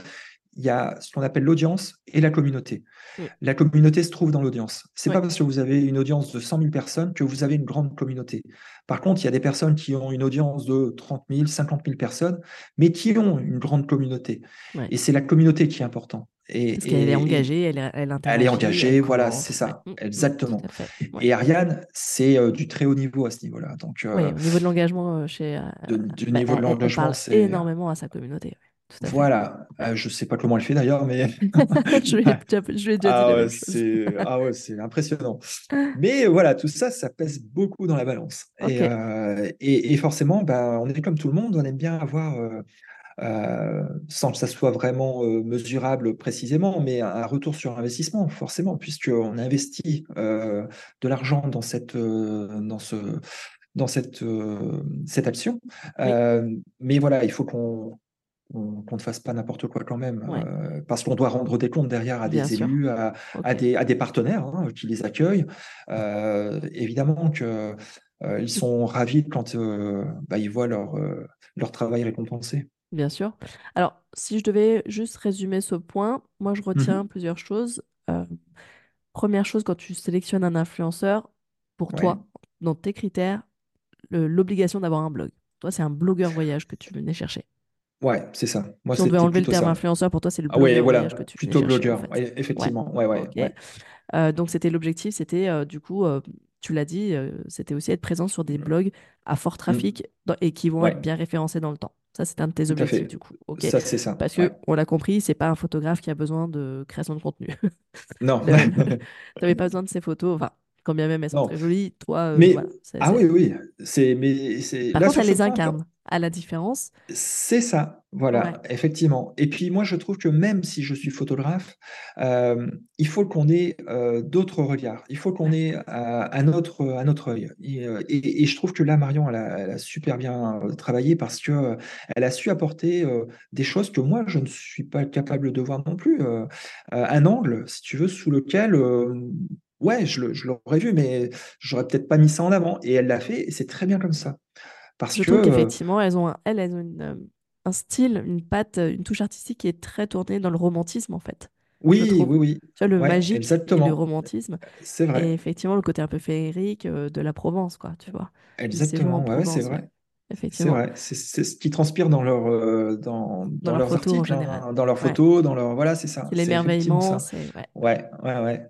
il y a ce qu'on appelle l'audience et la communauté. mm. La communauté se trouve dans l'audience. C'est Ouais, pas parce que vous avez une audience de 100 000 personnes que vous avez une grande communauté. Par contre, il y a des personnes qui ont une audience de 30 000, 50 000 personnes, mais qui ont une grande communauté. Et c'est la communauté qui est importante. Et, Parce qu'elle est engagée, elle, elle elle est elle engagée, voilà, c'est ouais, ça, mm, mm, tout exactement. Ouais. Et Ariane, c'est euh, du très haut niveau à ce niveau-là. Donc, euh, Oui, au niveau de l'engagement euh, chez, de- du bah, niveau de l'engagement, c'est énormément à sa communauté, tout à voilà. Euh, je sais pas comment elle fait d'ailleurs, mais Je ai déjà, je ah ouais, c'est ah ouais, c'est impressionnant. Mais voilà, tout ça, ça pèse beaucoup dans la balance. Et, Ok, et, et forcément, bah, on est comme tout le monde, on aime bien avoir, euh, sans que ça soit vraiment euh, mesurable précisément, mais un, un retour sur investissement, forcément, puisqu'on investit euh, de l'argent dans cette, euh, dans ce, dans cette, cette action. oui, mais voilà, il faut qu'on ne fasse pas n'importe quoi quand même, ouais, euh, parce qu'on doit rendre des comptes derrière à bien des sûr. élus, à, à des, à des partenaires hein, qui les accueillent. Euh, évidemment que euh, ils sont ravis quand bah, ils voient leur, leur travail récompensé. Bien sûr. Alors, si je devais juste résumer ce point, moi je retiens Mhm. plusieurs choses. Euh, première chose, quand tu sélectionnes un influenceur, pour Ouais, toi, dans tes critères, le- l'obligation d'avoir un blog. Toi, c'est un blogueur voyage que tu venais chercher. ouais, c'est ça. Moi, Si on devait c'était enlever le plutôt terme ça. influenceur, pour toi, c'est le Ah ouais, blogueur voyage que voilà, tu venais plutôt chercher, en blogueur. fait. Ouais, Ouais, effectivement, ouais, ouais, ok. ouais. Euh, donc, c'était l'objectif, c'était euh, du coup, euh, tu l'as dit, euh, c'était aussi être présent sur des blogs à fort Mm. trafic dans- et qui vont être bien référencés dans le temps. Ça, c'est un de tes objectifs, du coup. Ça, c'est ça. Parce Ouais. que, on l'a compris, c'est pas un photographe qui a besoin de création de contenu. Non, Le- T'avais pas besoin de ces photos. Enfin, quand bien même elles sont non. très jolies, toi, euh, Mais voilà. ah oui, oui, c'est mais c'est Par là contre, elle les incarne, à la différence. C'est ça, Ouais, voilà, effectivement. Et puis moi, je trouve que même si je suis photographe, euh, il faut qu'on ait euh, d'autres regards. Il faut qu'on ait euh, un autre, un autre œil. Et, et- et je trouve que là, Marion, elle a, elle a super bien travaillé parce que elle a su apporter des choses que moi, je ne suis pas capable de voir non plus. Un angle, si tu veux, sous lequel, ouais, je l'aurais vu, mais j'aurais peut-être pas mis ça en avant. Et elle l'a fait, et c'est très bien comme ça. Parce Je que euh, qu'effectivement, elles ont un, elles, elles ont une, euh, un style, une patte, euh, une touche artistique qui est très tournée dans le romantisme, en fait. Oui, oui, oui, Tu vois, le ouais, magique et le exactement. romantisme. C'est Et vrai, effectivement, le côté un peu féerique de la Provence, quoi, tu vois. En exactement. Ouais, ouais, c'est ouais. vrai, c'est vrai. C'est c'est ce qui transpire dans leur, euh, dans, Dans dans leurs en articles, général. hein, dans leurs Ouais. photos, dans leur, voilà, c'est ça. C'est l'émerveillement, ça. c'est. Ouais. Ouais, ouais, ouais.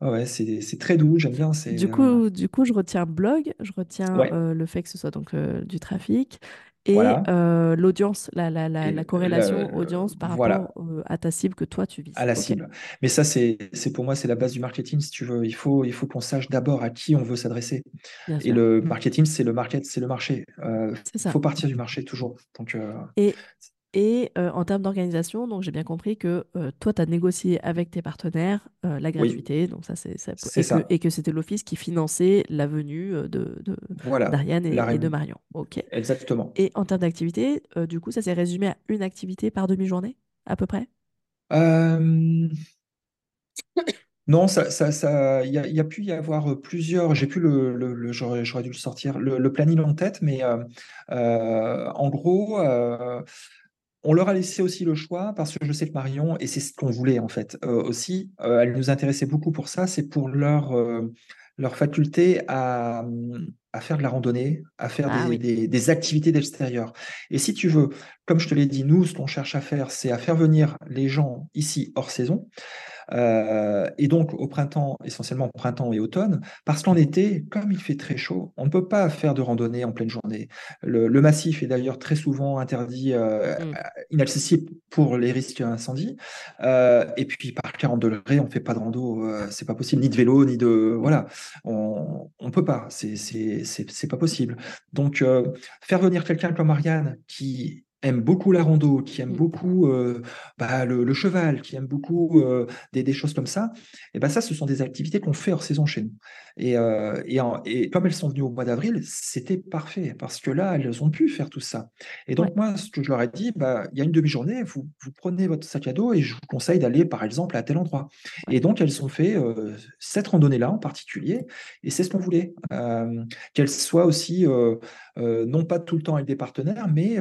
Ouais, c'est très doux, j'aime bien. Du coup, du coup, je retiens blog, je retiens Ouais, euh, le fait que ce soit donc euh, du trafic et voilà. euh, l'audience, la, la, la, la corrélation audience par rapport voilà, euh, à ta cible que toi tu à vises. la Ok, cible. Mais ça, c'est c'est pour moi, c'est la base du marketing, si tu veux. Il faut, il faut qu'on sache d'abord à qui on veut s'adresser. bien Et sûr, le marketing, c'est le market, c'est le marché. Il faut partir du marché toujours. Donc, euh, Et, et euh, en termes d'organisation, donc j'ai bien compris que euh, toi, tu as négocié avec tes partenaires euh, la oui, gratuité, donc ça, c'est, ça- et que, ça. et que c'était l'office qui finançait la venue de, de- Voilà, d'Ariane et, et de. Marion. Ok. Exactement. Et en termes d'activité, du coup, ça s'est résumé à une activité par demi-journée, à peu près? Non, ça, ça, ça, il y a, il y a pu y avoir plusieurs. J'ai pu le, le- le- j'aurais, dû le sortir, le, le planning en tête, mais euh, en gros. euh, On leur a laissé aussi le choix parce que je sais que Marion, et c'est ce qu'on voulait en fait euh, aussi, euh, elle nous intéressait beaucoup pour ça, c'est pour leur, euh, leur faculté à, à faire de la randonnée, à faire Ah des, oui. des- des activités d'extérieur. Et si tu veux, comme je te l'ai dit, nous, ce qu'on cherche à faire, c'est à faire venir les gens ici hors saison, euh, et donc au printemps, essentiellement printemps et automne, parce qu'en été, comme il fait très chaud, on ne peut pas faire de randonnée en pleine journée. Le, le massif est d'ailleurs très souvent interdit, euh, Mm. inaccessible pour les risques d'incendie. Euh, et puis par 40 degrés, on ne fait pas de rando, euh, c'est pas possible, ni de vélo, ni de... Voilà, on ne peut pas, c'est pas possible. Donc euh, faire venir quelqu'un comme Marianne qui aime beaucoup la rando, qui aime Mm. beaucoup euh, bah, le, le cheval, qui aime beaucoup euh, des, des choses comme ça, et ben ça, ce sont des activités qu'on fait hors saison chez nous. Et, euh, et, en- et comme elles sont venues au mois d'avril, c'était parfait, parce que là, elles ont pu faire tout ça. Et Ouais, donc, moi, ce que je leur ai dit, bah, il y a une demi-journée, vous, vous prenez votre sac à dos et je vous conseille d'aller, par exemple, à tel endroit. Et donc, elles ont fait cette randonnée-là en particulier, et c'est ce qu'on voulait. Qu'elles soient aussi, non pas tout le temps avec des partenaires, mais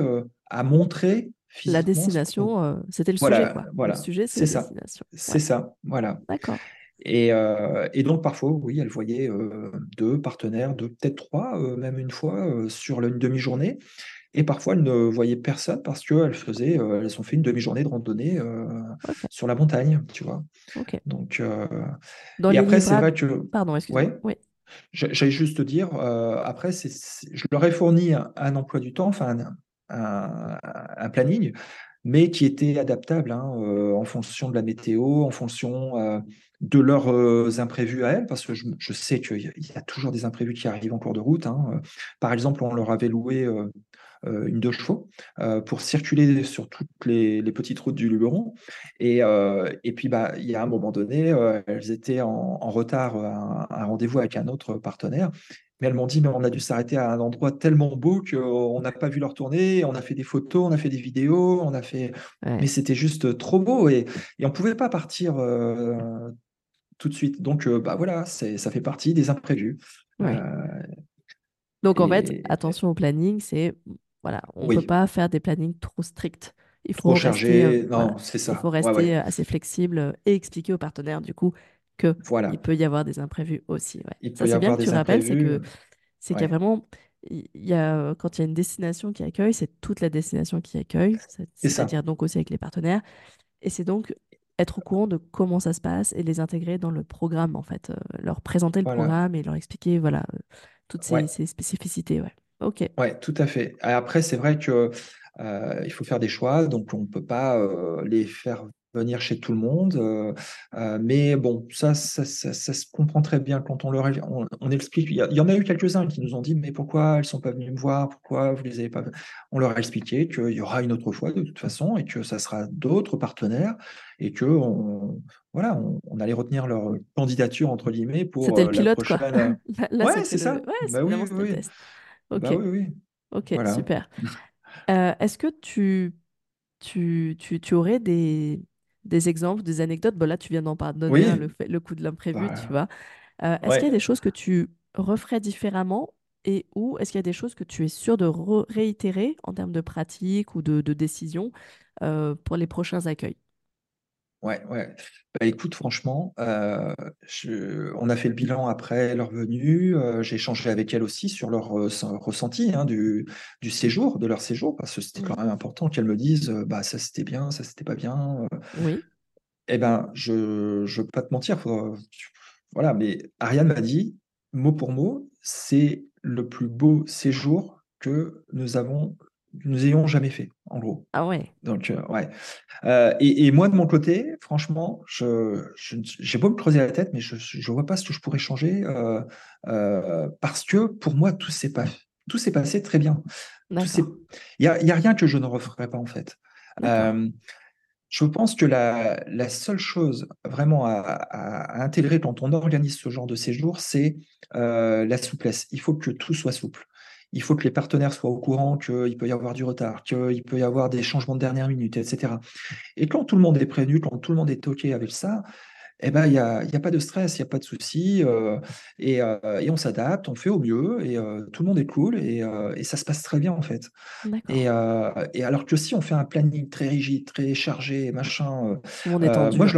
à montrer La destination, euh, c'était le sujet, voilà. Le sujet, c'est ça, c'est Ouais, ça, voilà. d'accord. Et, euh, et donc parfois, oui, elle voyait euh, deux partenaires, deux, peut-être trois, même une fois, sur une demi-journée. Et parfois, elle ne voyait personne parce qu'elles faisaient, elles ont fait une demi-journée de randonnée sur la montagne, tu vois. ok. Donc, Dans et les après, c'est vrai que, pardon, excuse-moi. ouais, Oui, j'allais juste te dire, après, c'est- je leur ai fourni un, un emploi du temps, enfin, un, un- planning, mais qui était adaptable hein, euh, en fonction de la météo, en fonction euh, de leurs euh, imprévus à elles, parce que je, sais qu'il y, a toujours des imprévus qui arrivent en cours de route. hein. Par exemple, on leur avait loué une deux chevaux pour circuler sur toutes les, petites routes du Luberon. Et, puis, bah, il y a un moment donné, elles étaient en, retard à un rendez-vous avec un autre partenaire. Mais elles m'ont dit, mais on a dû s'arrêter à un endroit tellement beau qu'on n'a pas vu leur tournée. On a fait des photos, on a fait des vidéos, on a fait. Mais c'était juste trop beau et, et on ne pouvait pas partir euh, tout de suite. Donc, euh, bah voilà, ça fait partie des imprévus. ouais. Euh, Donc en fait, attention au planning, c'est voilà, on peut oui, pas faire des plannings trop stricts. Il trop faut rester voilà, Non, c'est il faut rester ouais. assez flexible et expliquer aux partenaires du coup que il peut y avoir des imprévus aussi. Ouais. Il Ça peut c'est bien que tu rappelles, c'est imprévus. que c'est qu'il y a vraiment il y a euh, quand il y a une destination qui accueille, c'est toute la destination qui accueille, c'est-à-dire donc aussi avec les partenaires. Et c'est donc être au courant de comment ça se passe et les intégrer dans le programme, en fait. Euh, leur présenter le programme et leur expliquer, voilà, euh, toutes ces, Ouais. ces spécificités, ouais. Ok, Ouais, tout à fait. Après, c'est vrai que euh, il faut faire des choix, donc on ne peut pas les faire venir chez tout le monde. euh, euh, mais bon, ça ça, ça, ça se comprend très bien quand on leur on, on explique. Il y, en a eu quelques-uns qui nous ont dit, mais pourquoi elles sont pas venues me voir? Pourquoi vous les avez pas? On leur a expliqué qu'il y aura une autre fois de toute façon et que ça sera d'autres partenaires et que on, voilà, on, on allait retenir leur candidature entre guillemets pour c'était le euh, la pilote, quoi. prochaine. Là, là, Ouais, c'est le... ça. Ouais, c'est- Bah oui, oui, oui. test. Bah Ok, oui, oui. ok, Voilà. super. Euh, est-ce que tu, tu, tu, tu aurais des, des exemples, des anecdotes? Bon, là, tu viens d'en pardonner Oui, le, fait- le coup de l'imprévu, tu bah, vois. Euh, est-ce qu'il y a des choses que tu referais différemment et ou est-ce qu'il y a des choses que tu es sûr de re- réitérer en termes de pratique ou de, de décision euh, pour les prochains accueils? Ouais, ouais. Bah, écoute, franchement, euh, je- on a fait le bilan après leur venue. euh, j'ai échangé avec elles aussi sur leur euh, sen- ressenti hein, du, du séjour, de leur séjour, parce que c'était quand même important qu'elles me disent, euh, bah ça c'était bien, ça c'était pas bien. euh. Oui, Eh ben, je, je veux pas te mentir. faut- voilà, mais Ariane m'a dit, mot pour mot, c'est le plus beau séjour que nous avons nous ayons jamais fait, en gros. Ah ouais. Donc, euh, ouais. Euh, et, et, moi, de mon côté, franchement, je, j'ai beau me creuser la tête, mais je ne vois pas ce que je pourrais changer euh, parce que pour moi, tout s'est pas, tout s'est passé très bien. Il n'y a, y a, rien que je ne referais pas, en fait. Je pense que la, la, seule chose vraiment à, à, intégrer quand on organise ce genre de séjour, c'est la souplesse. Il faut que tout soit souple il faut que les partenaires soient au courant qu'il peut y avoir du retard, qu'il peut y avoir des changements de dernière minute, etc. Et quand tout le monde est prévenu, quand tout le monde est toqué avec ça, eh ben, il n'y a, y a, pas de stress, il n'y a pas de souci, euh, et, euh, et, on s'adapte, on fait au mieux, et euh, tout le monde est cool, et, et, ça se passe très bien en fait. Et, et, alors que si on fait un planning très rigide, très chargé, machin, moi je,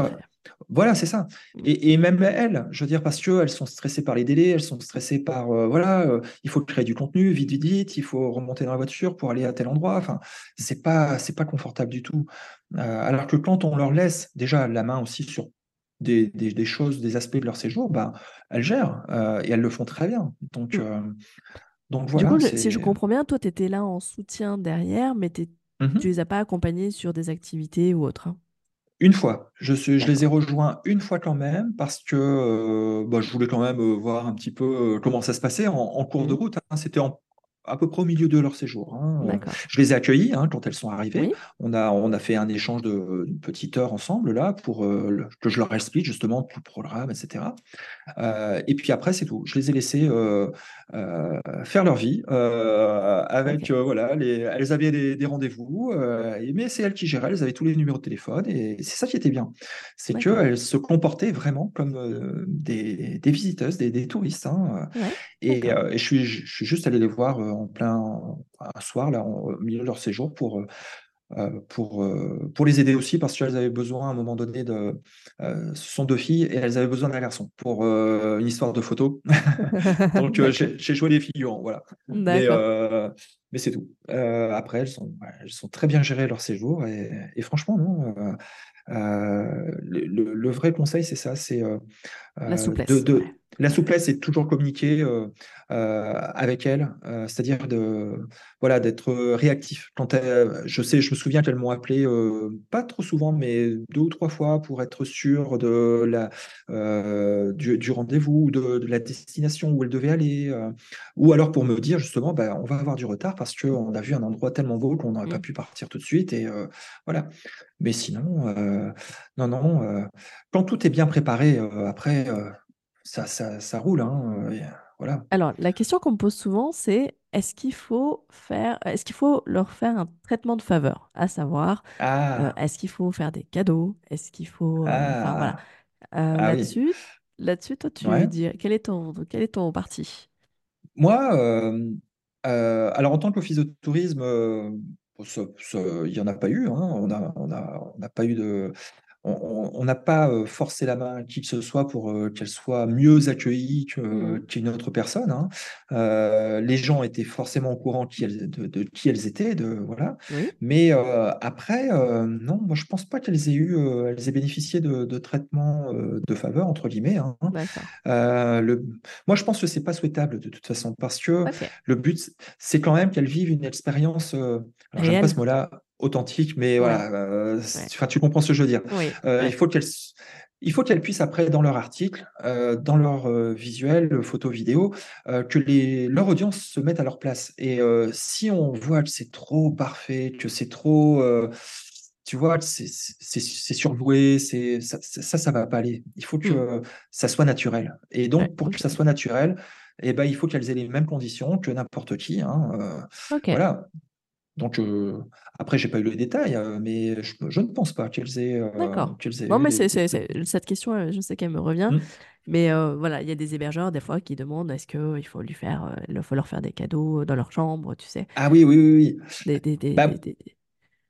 voilà, c'est ça. Mmh. Et, même elles, je veux dire, parce qu'elles sont stressées par les délais, elles sont stressées par, euh, voilà, euh, il faut créer du contenu, vite, vite, vite, il faut remonter dans la voiture pour aller à tel endroit. Enfin, c'est pas, c'est pas confortable du tout. Euh, alors que quand on leur laisse déjà la main aussi sur des, des, choses, des aspects de leur séjour, bah, elles gèrent et elles le font très bien. Donc, mmh. donc voilà. Du coup, si je comprends bien, toi, tu étais là en soutien derrière, mais mmh tu les as pas accompagnés sur des activités ou autres. Hein. Une fois. Je, suis, je les ai rejoints une fois quand même parce que euh, bah, je voulais quand même euh, voir un petit peu euh, comment ça se passait en, cours de mmh. route. Hein. C'était en à peu près au milieu de leur séjour. Hein. Je les ai accueillis hein, quand elles sont arrivées. On, a, on a fait un échange de une petite heure ensemble là pour euh, que je leur explique justement tout le programme, etc. Euh, et puis après, c'est tout. Je les ai laissés euh, faire leur vie avec voilà, les, elles avaient des, rendez-vous, mais c'est elles qui géraient. Elles avaient tous les numéros de téléphone et c'est ça qui était bien. C'est qu'elles se comportaient vraiment comme des, des, visiteuses, des, des touristes. Hein. Et, et, je suis, je suis juste allé les voir en plein un soir, là, au milieu de leur séjour, pour, euh, euh, pour, euh, pour les aider aussi, parce qu'elles avaient besoin à un moment donné de. ce sont deux filles et elles avaient besoin d'un garçon pour une histoire de photo. Donc j'ai joué les figurants, voilà. Mais, mais c'est tout. après, elles sont, elles sont très bien gérées leur séjour et, et franchement, non. Le, le, vrai conseil, c'est ça, c'est la souplesse. De, la souplesse est toujours communiquer euh, euh, avec elle, euh, c'est-à-dire de voilà d'être réactif. Quand je sais, je me souviens qu'elles m'ont appelé pas trop souvent, mais deux ou trois fois pour être sûr de la du, rendez-vous, de, de, la destination où elle devait aller, ou alors pour me dire justement, bah, on va avoir du retard parce qu'on a vu un endroit tellement beau qu'on n'aurait pas mmh. pu partir tout de suite et voilà. Mais sinon, non, non. quand tout est bien préparé, après ça, ça, ça roule. Hein, euh, voilà. Alors, la question qu'on me pose souvent, c'est est-ce qu'il faut faire, est-ce qu'il faut leur faire un traitement de faveur, à savoir, euh, ah. est-ce qu'il faut faire des cadeaux, est-ce qu'il faut, euh, enfin voilà. Ah là-dessus, là-dessus, toi, tu veux dire, quel est ton, quel est ton parti? Moi, alors en tant qu'office de tourisme, il n'y en a pas eu. Hein, on n'a on a, on a pas eu de on n'a pas forcé la main à qui que ce soit pour qu'elle soit mieux accueillie mmh qu'une autre personne. Hein. les gens étaient forcément au courant de, qui elles étaient, de, voilà. Mais après, non, moi je pense pas qu'elles aient eu, elles aient bénéficié de, de traitements de faveur entre guillemets. Hein. Le, moi je pense que c'est pas souhaitable de toute façon parce que le but c'est quand même qu'elles vivent une expérience. j'aime pas ce mot-là authentique, mais voilà, euh, tu comprends ce que je veux dire. Euh, il faut qu'elles il faut qu'elles puissent après, dans leur article, euh, dans leur visuel, photo, vidéo, que les, leur audience se mette à leur place. Et si on voit que c'est trop parfait, que c'est trop, tu vois, c'est surjoué, c'est ça, ça, ça, va pas aller. Il faut que mmh. ça soit naturel. Et donc, pour que ça soit naturel, eh ben, il faut qu'elles aient les mêmes conditions que n'importe qui. Hein, Voilà. Donc, euh, après, j'ai pas eu les détails, euh, mais je, ne pense pas qu'elles aient. Euh, D'accord. Non, mais c'est, cette question, je sais qu'elle me revient. Mmh. Mais voilà, il y a des hébergeurs, des fois, qui demandent est-ce qu'il faut, lui faire, il faut leur faire des cadeaux dans leur chambre, tu sais? Ah oui, oui, oui. oui. Des, des, bah,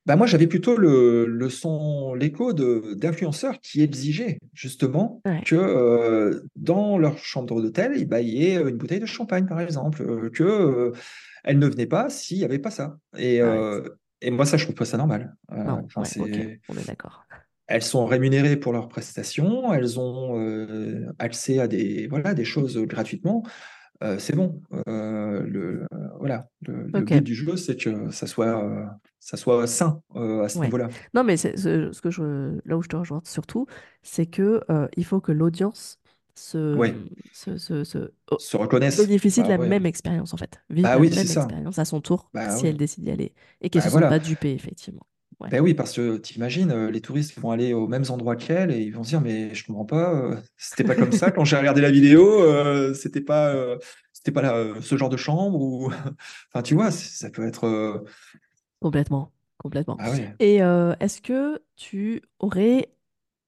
bah, moi, j'avais plutôt le, le son, l'écho d'influenceurs qui exigeaient justement que dans leur chambre d'hôtel, bah, il y ait une bouteille de champagne, par exemple, que elle ne venait pas s'il n'y avait pas ça. Et, euh, et, moi, ça, je trouve pas ça normal. Euh, on est d'accord. Elles sont rémunérées pour leurs prestations, elles ont euh, accès à des, voilà, des choses gratuitement, c'est bon. le, voilà, le, but du jeu, c'est que ça soit, ça soit sain à ce niveau-là. Non, mais ce, ce, que je, là où je te rejoins surtout, c'est que il faut que l'audience se, se, se, se, oh, se reconnaissent. Bénéficient de bah la même expérience, en fait. Vivent bah la même expérience à son tour, bah si elle décide d'y aller. Et qu'elle ne se voilà. pas dupée, effectivement. Ben oui, parce que tu imagines, euh, les touristes vont aller aux mêmes endroits qu'elle et ils vont se dire Mais je comprends pas, euh, c'était pas comme ça quand j'ai regardé la vidéo, euh, c'était pas, c'était pas là, ce genre de chambre. Ou... enfin, tu vois, ça peut être. Complètement, complètement. Ah et est-ce que tu aurais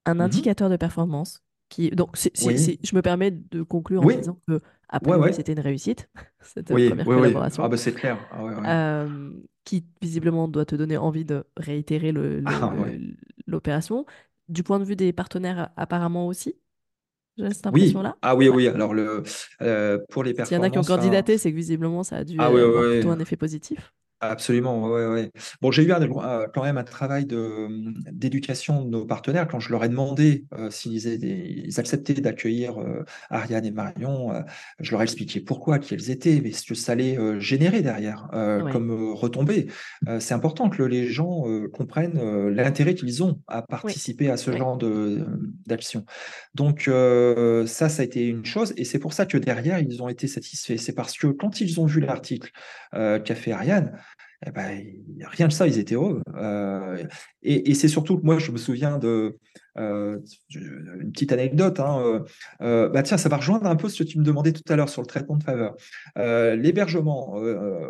un mmh indicateur de performance qui... Donc, je me permets de conclure en disant que après, c'était une réussite, cette première collaboration. Ah, bah, c'est clair. Ah qui visiblement doit te donner envie de réitérer ah, l'opération. Du point de vue des partenaires, apparemment aussi J'ai cette impression-là. Oui. Ah oui, oui. Alors, le, euh, pour les performances. S'il y en a qui ont candidaté, c'est que visiblement, ça a dû ah avoir plutôt un effet positif. Absolument, ouais, ouais. Bon, j'ai eu euh, quand même un travail de, d'éducation de nos partenaires quand je leur ai demandé euh, s'ils ils acceptaient d'accueillir euh, Ariane et Marion. je leur ai expliqué pourquoi, qui elles étaient, mais ce que ça allait générer derrière comme retombée. c'est important que les gens comprennent l'intérêt qu'ils ont à participer à ce genre d'action. Donc ça, ça a été une chose, et c'est pour ça que derrière, ils ont été satisfaits. C'est parce que quand ils ont vu l'article qu'a fait Ariane, eh ben, rien de ça, ils étaient heureux. Euh, et, c'est surtout moi, je me souviens de euh, une petite anecdote. Hein, euh, bah tiens, ça va rejoindre un peu ce que tu me demandais tout à l'heure sur le traitement de faveur. L'hébergement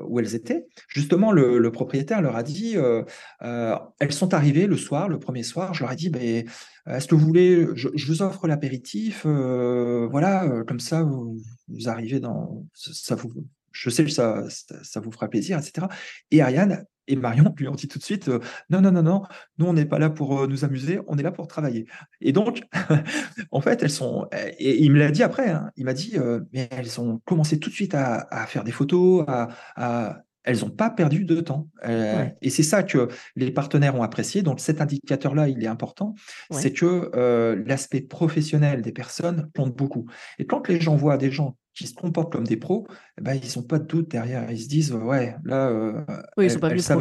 où elles étaient, justement, le, propriétaire leur a dit elles sont arrivées le soir, le premier soir. Je leur ai dit mais est-ce que vous voulez, je, vous offre l'apéritif, voilà, comme ça, vous, vous arrivez dans, ça vous je sais que ça, ça, vous fera plaisir, etc. Et Ariane et Marion lui ont dit tout de suite euh, non, non, non, non, nous, on n'est pas là pour euh, nous amuser, on est là pour travailler. Et donc, en fait, elles sont. Et il me l'a dit après, hein, il m'a dit euh, mais elles ont commencé tout de suite à, faire des photos, à, elles n'ont pas perdu de temps. Et c'est ça que les partenaires ont apprécié. Donc cet indicateur-là, il est important. C'est que l'aspect professionnel des personnes compte beaucoup. Et quand les gens voient des gens qui se comportent comme des pros, eh ben, ils n'ont pas de doute derrière. Ils se disent, ouais, là, euh, oui, ils sont pas juste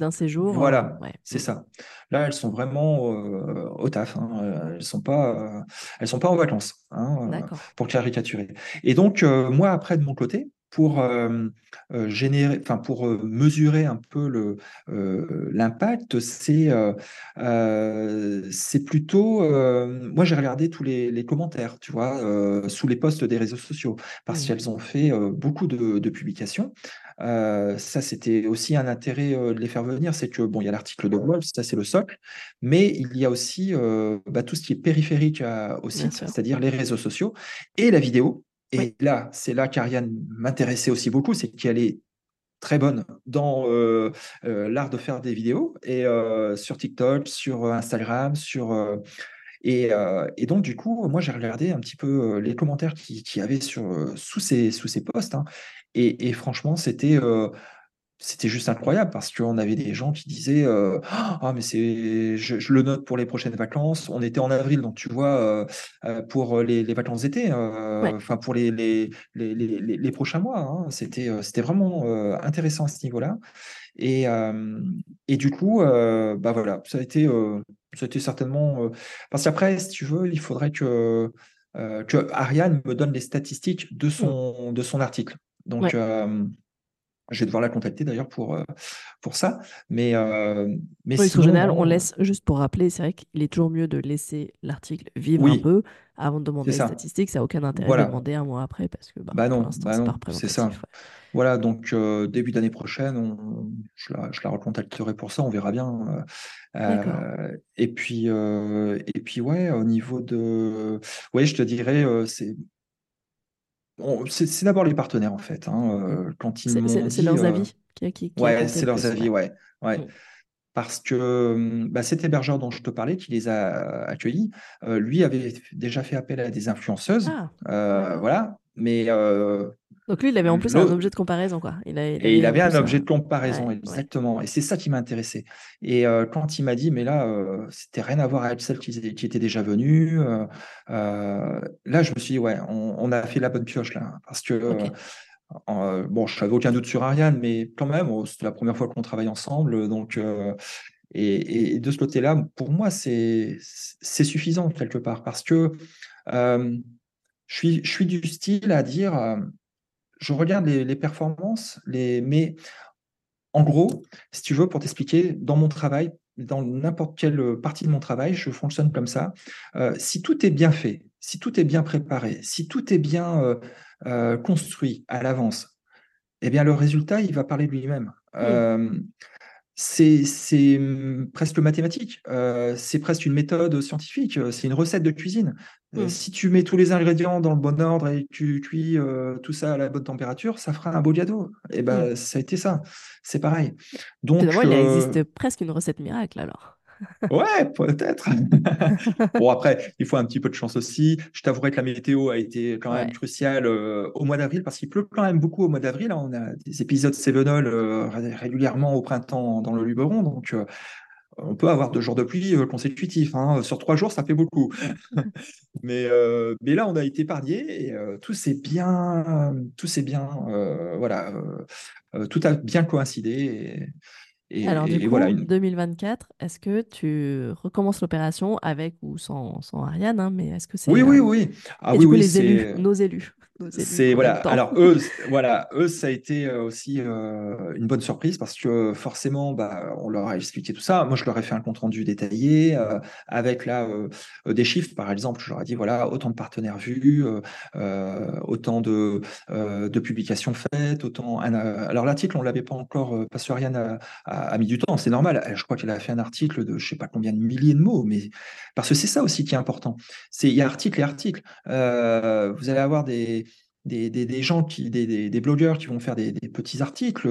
d'un séjour. Voilà, c'est ça. Là, elles sont vraiment euh, au taf. Hein. Elles sont pas, elles sont pas en vacances, hein, pour caricaturer. Et donc, moi, après, de mon côté, pour générer, enfin pour mesurer un peu l'impact, c'est c'est plutôt, moi j'ai regardé tous les, commentaires, tu vois, sous les posts des réseaux sociaux, parce mmh. qu'elles ont fait beaucoup de, publications. ça, c'était aussi un intérêt de les faire venir, c'est que bon, il y a l'article de Wolf, ça c'est le socle, mais il y a aussi bah, tout ce qui est périphérique au site, c'est-à-dire les réseaux sociaux et la vidéo. Et là, c'est là qu'Ariane m'intéressait aussi beaucoup, c'est qu'elle est très bonne dans euh, euh, l'art de faire des vidéos et euh, sur TikTok, sur Instagram, sur et, donc du coup, moi j'ai regardé un petit peu les commentaires qu'il qui y avait sur sous ces sous ces posts hein, et, et, franchement c'était c'était juste incroyable parce qu'on avait des gens qui disaient ah mais c'est je, le note pour les prochaines vacances. On était en avril donc tu vois pour les, vacances d'été enfin pour les les, les, les, prochains mois hein, c'était c'était vraiment intéressant à ce niveau là et, et du coup bah voilà ça a été ça a été certainement parce qu'après si tu veux il faudrait que que Ariane me donne les statistiques de mmh. son de son article. Donc je vais devoir la contacter d'ailleurs pour, euh, pour ça. Mais, euh, mais en général, on laisse, juste pour rappeler, c'est vrai qu'il est toujours mieux de laisser l'article vivre un peu avant de demander les statistiques. Ça n'a aucun intérêt de demander un mois après parce que bah, bah non, bah c'est ça. Voilà, donc euh, début d'année prochaine, je, la, je, la, recontacterai pour ça, on verra bien. Euh, et puis, et puis ouais, au niveau de, ouais, je te dirais, c'est c'est d'abord les partenaires en fait. Hein, euh, quand ils c'est leurs euh, avis qui, qui, Ouais, c'est leurs avis, ouais. ouais. Mm. Parce que hum, bah, cet hébergeur dont je te parlais, qui les a accueillis, euh, lui avait déjà fait appel à des influenceuses. Ah, voilà. Mais Donc lui, il avait en plus un objet de comparaison, quoi. Il et il avait un objet de comparaison, exactement. Et c'est ça qui m'a intéressé. Et quand il m'a dit, mais là, c'était rien à voir avec celle qui, était déjà venue, là, je me suis dit, ouais, on, a fait la bonne pioche, là. Parce que, bon, je n'avais aucun doute sur Ariane, mais quand même, oh, c'était la première fois qu'on travaille ensemble. Donc, et, de ce côté-là, pour moi, c'est suffisant quelque part. Parce que je, suis, je suis du style à dire je regarde les, performances, les, mais en gros, si tu veux, pour t'expliquer, dans mon travail, dans n'importe quelle partie de mon travail, je fonctionne comme ça. Euh, si tout est bien fait, si tout est bien préparé, si tout est bien euh, euh, construit à l'avance, eh bien le résultat, il va parler de lui-même c'est mmh, presque mathématique, c'est presque une méthode scientifique, c'est une recette de cuisine. Mmh. si tu mets tous les ingrédients dans le bon ordre et que tu cuis tout ça à la bonne température, ça fera un beau gâteau. Et ben, mmh. ça a été ça. C'est pareil. Donc, il existe presque une recette miracle alors. Ouais, peut-être. bon, après, il faut un petit peu de chance aussi. Je t'avouerai que la météo a été quand même cruciale euh, au mois d'avril parce qu'il pleut quand même beaucoup au mois d'avril. On a des épisodes Sevenol euh, régulièrement au printemps dans le Luberon. Donc, euh, on peut avoir deux jours de pluie consécutifs. Hein. Sur trois jours, ça fait beaucoup. mais, mais là, on a été épargné et tout s'est bien, tout s'est bien, voilà, tout a bien coïncidé. Et, alors, du coup, voilà, 2024, est-ce que tu recommences l'opération avec ou sans, sans Ariane hein, mais est-ce que c'est Oui, oui, oui. Ah, et oui, du coup, les élus, nos élus? C'est voilà. Alors eux, voilà, eux, ça a été euh, aussi euh, une bonne surprise parce que forcément, bah, on leur a expliqué tout ça. Moi, je leur ai fait un compte rendu détaillé euh, avec là des chiffres, par exemple. Je leur ai dit voilà, autant de partenaires vus, autant de, de publications faites, autant. alors l'article, on l'avait pas encore parce que Ariane a, mis du temps. C'est normal. Je crois qu'elle a fait un article de je sais pas combien de milliers de mots, mais parce que c'est ça aussi qui est important. C'est il y a article et article. vous allez avoir des des, gens, qui, des, blogueurs qui vont faire des, petits articles.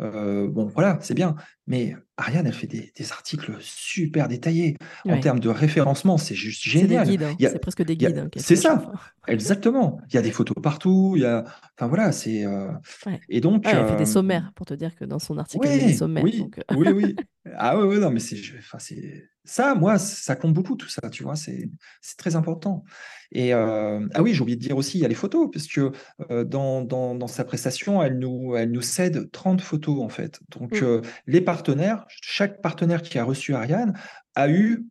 Euh, bon, voilà, c'est bien. Mais Ariane, elle fait des, articles super détaillés. En termes de référencement, c'est juste génial. Hein. C'est presque des guides. Hein, c'est ça, exactement. Il y a des photos partout. Il y a... Enfin voilà, c'est. Euh, et donc. elle fait des euh, sommaires pour te dire que dans son article, il y a des sommaires. Oui, oui, oui. Ah oui, non, mais c'est. Enfin, ça, moi, ça compte beaucoup tout ça, tu vois, c'est très important. Et euh, ah oui, j'ai oublié de dire aussi, il y a les photos, parce que euh, dans, dans, sa prestation, elle nous, elle nous cède 30 photos en fait. Donc mmh. euh, les partenaires, chaque partenaire qui a reçu Ariane a eu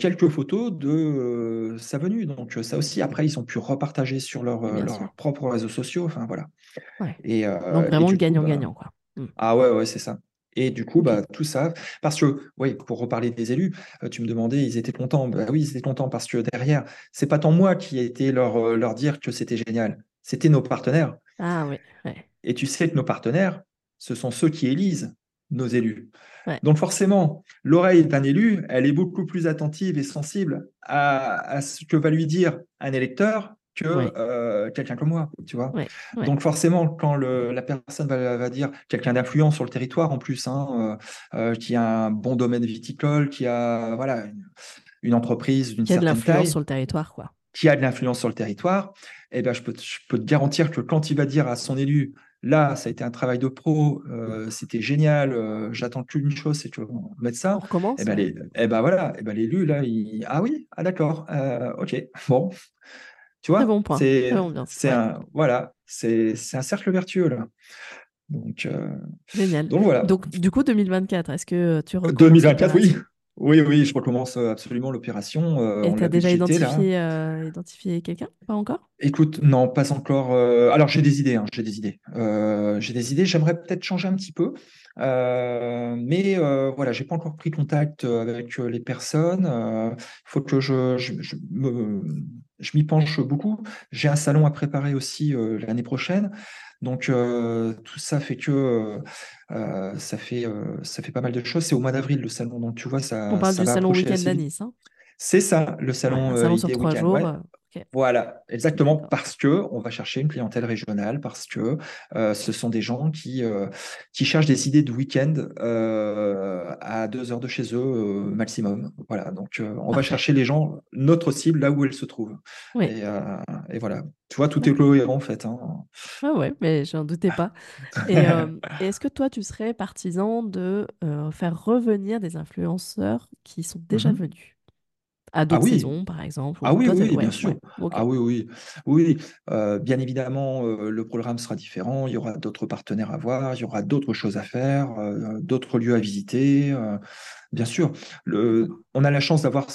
quelques photos de sa venue. Donc ça aussi, après, ils ont pu repartager sur leurs propres réseaux sociaux. Enfin voilà. Et, Donc vraiment le gagnant-gagnant, quoi. Mmh. Ah ouais, ouais, c'est ça. Et du coup, bah, tout ça, parce que, oui, pour reparler des élus, euh, tu me demandais, ils étaient contents. Bah oui, ils étaient contents parce que derrière, c'est pas tant moi qui ai été leur, euh, leur dire que c'était génial, c'était nos partenaires. Ah oui. Et tu sais que nos partenaires, ce sont ceux qui élisent nos élus. Donc forcément, l'oreille d'un élu, elle est beaucoup plus attentive et sensible à, à, ce que va lui dire un électeur que euh, quelqu'un comme moi, tu vois. Donc forcément, quand la personne va, dire quelqu'un d'influent sur le territoire en plus, hein, euh, euh, qui a un bon domaine viticole, qui a voilà une, entreprise d'une certaine taille, qui a de l'influence sur le territoire, quoi. Qui a de l'influence sur le territoire, eh ben je peux, je peux te garantir que quand il va dire à son élu Là, ça a été un travail de pro, c'était génial. J'attends qu'une chose, c'est que on mette ça. On recommence? Et eh ben, eh ben voilà, et eh ben l'élu là, il... ah oui, ah d'accord, ok, bon, tu vois, c'est un voilà, c'est un cercle vertueux là. Donc euh, génial. Donc voilà. Donc du coup 2024, est-ce que tu recommences 2024, oui. Oui, oui, je recommence euh, absolument l'opération. Euh, Et tu as déjà identifié, identifié quelqu'un? Pas encore? Écoute, non, pas encore. alors j'ai des idées, hein, j'ai des idées. j'ai des idées. J'aimerais peut-être changer un petit peu. mais voilà, j'ai pas encore pris contact avec les personnes. Il faut que je, je me, je m'y penche beaucoup. J'ai un salon à préparer aussi euh, l'année prochaine. Donc euh, tout ça fait que euh, ça fait ça fait pas mal de choses. C'est au mois d'avril le salon, donc tu vois ça. On parle du salon week-end à Nice. Hein c'est ça, le salon. salon sur trois jours. Voilà, exactement, parce que on va chercher une clientèle régionale, parce que euh, ce sont des gens qui, euh, qui cherchent des idées de week-end euh, à deux heures de chez eux maximum. Voilà, donc on va chercher les gens, notre cible, là où elle se trouve. Et, et, voilà, tu vois, tout est cohérent en fait. Hein. Ouais, ouais, mais j'en doutais pas. Et, est-ce que toi, tu serais partisan de faire revenir des influenceurs qui sont déjà mmh venus? À ah d'autres saisons, par exemple Ah oui, oui, bien sûr. Ah oui, oui. Oui, euh, bien évidemment, euh, le programme sera différent. Il y aura d'autres partenaires à voir, il y aura d'autres choses à faire, euh, d'autres lieux à visiter. bien sûr, le, on a la chance d'avoir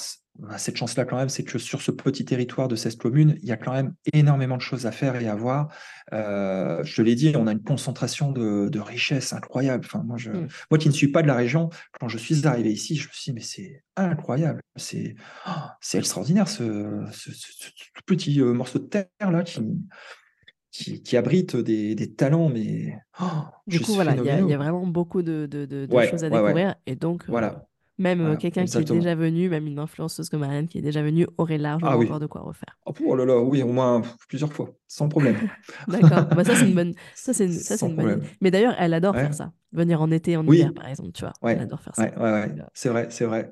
cette chance-là quand même, c'est que sur ce petit territoire de cette commune, il y a quand même énormément de choses à faire et à voir. Euh, je te l'ai dit, on a une concentration de, de richesses incroyable. Enfin, moi, je, mmh. moi qui ne suis pas de la région, quand je suis arrivé ici, je me suis dit, mais c'est incroyable, c'est oh, c'est extraordinaire ce, ce, petit euh, morceau de terre là qui, qui, qui abrite des, des, talents, mais oh, du coup, voilà, il y, y, a vraiment beaucoup de, de, de choses à découvrir et donc. Voilà. Euh, même euh, quelqu'un qui est déjà venu, même une influenceuse comme Ariane qui est déjà venue, aurait largement ah encore de quoi refaire. Oh, oh, là là, oui, au moins plusieurs fois, sans problème. D'accord. Bah, ça, c'est une bonne. Ça, c'est une, ça, c'est une bonne Mais d'ailleurs, elle adore faire ça. Venir en été, en hiver, par exemple, tu vois. Elle adore faire ça. Ouais, c'est vrai, c'est vrai.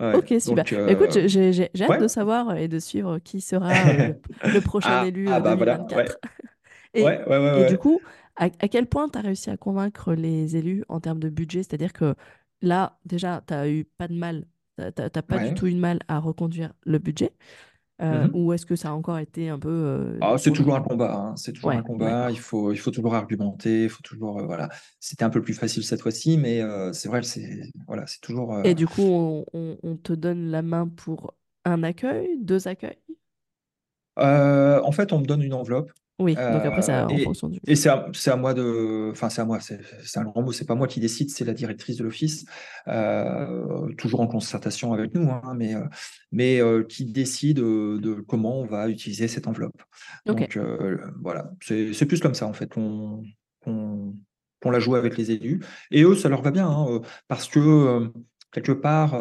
ok, super. Bah, écoute, euh, j'ai hâte de savoir et de suivre qui sera euh, le, prochain ah, élu ah, bah, 2024. et, et du coup, à, à quel point tu as réussi à convaincre les élus en termes de budget? C'est-à-dire que là, déjà, tu n'as eu pas de mal, tu n'as pas du tout eu de mal à reconduire le budget. Euh, mmh ou est-ce que ça a encore été un peu. Euh, ah, c'est toujours un combat. Hein. C'est toujours un combat. Il, faut, il faut toujours argumenter. Il faut toujours. Euh, voilà. C'était un peu plus facile cette fois-ci, mais c'est vrai, c'est voilà, c'est toujours. Et du coup, on, on, te donne la main pour un accueil, deux accueils? En fait, on me donne une enveloppe oui, donc après, c'est en et, fonction du. Et c'est à, à, moi de. Enfin, c'est à moi, c'est un grand mot, c'est pas moi qui décide, c'est la directrice de l'office, euh, toujours en concertation avec nous, hein, mais, euh, mais euh, qui décide de comment on va utiliser cette enveloppe. Donc voilà, c'est plus comme ça en fait qu'on qu'on la joue avec les élus. Et eux, ça leur va bien, hein, parce que quelque part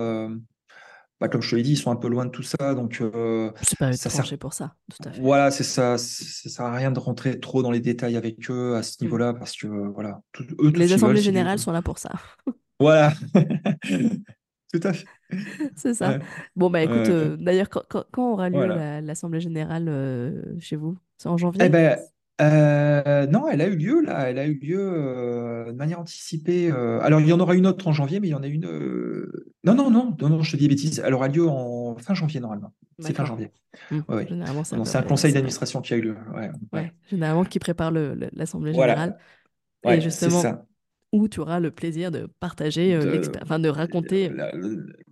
bah, comme je te l'ai dit, ils sont un peu loin de tout ça. Donc, euh, c'est pas ça sert... pour ça, tout à fait. Voilà, c'est ça. Ça sert à rien de rentrer trop dans les détails avec eux à ce mmh. niveau-là, parce que voilà. eux, les assemblées générales sont là pour ça. Voilà. tout à fait. C'est ça. Bon, bah écoute, euh, d'ailleurs, quand, quand, aura lieu l'Assemblée générale euh, chez vous? C'est en janvier? Eh ben, euh, non, elle a eu lieu là, elle a eu lieu euh, de manière anticipée. Euh, alors il y en aura une autre en janvier, mais il y en a une. Non, non, non, non, non, je te dis des bêtises. Elle aura lieu en fin janvier normalement. C'est fin janvier. Mmh. c'est un conseil d'administration qui a eu lieu. Ouais, généralement qui prépare l'assemblée générale. Et justement, ça où tu auras le plaisir de partager, euh, enfin de raconter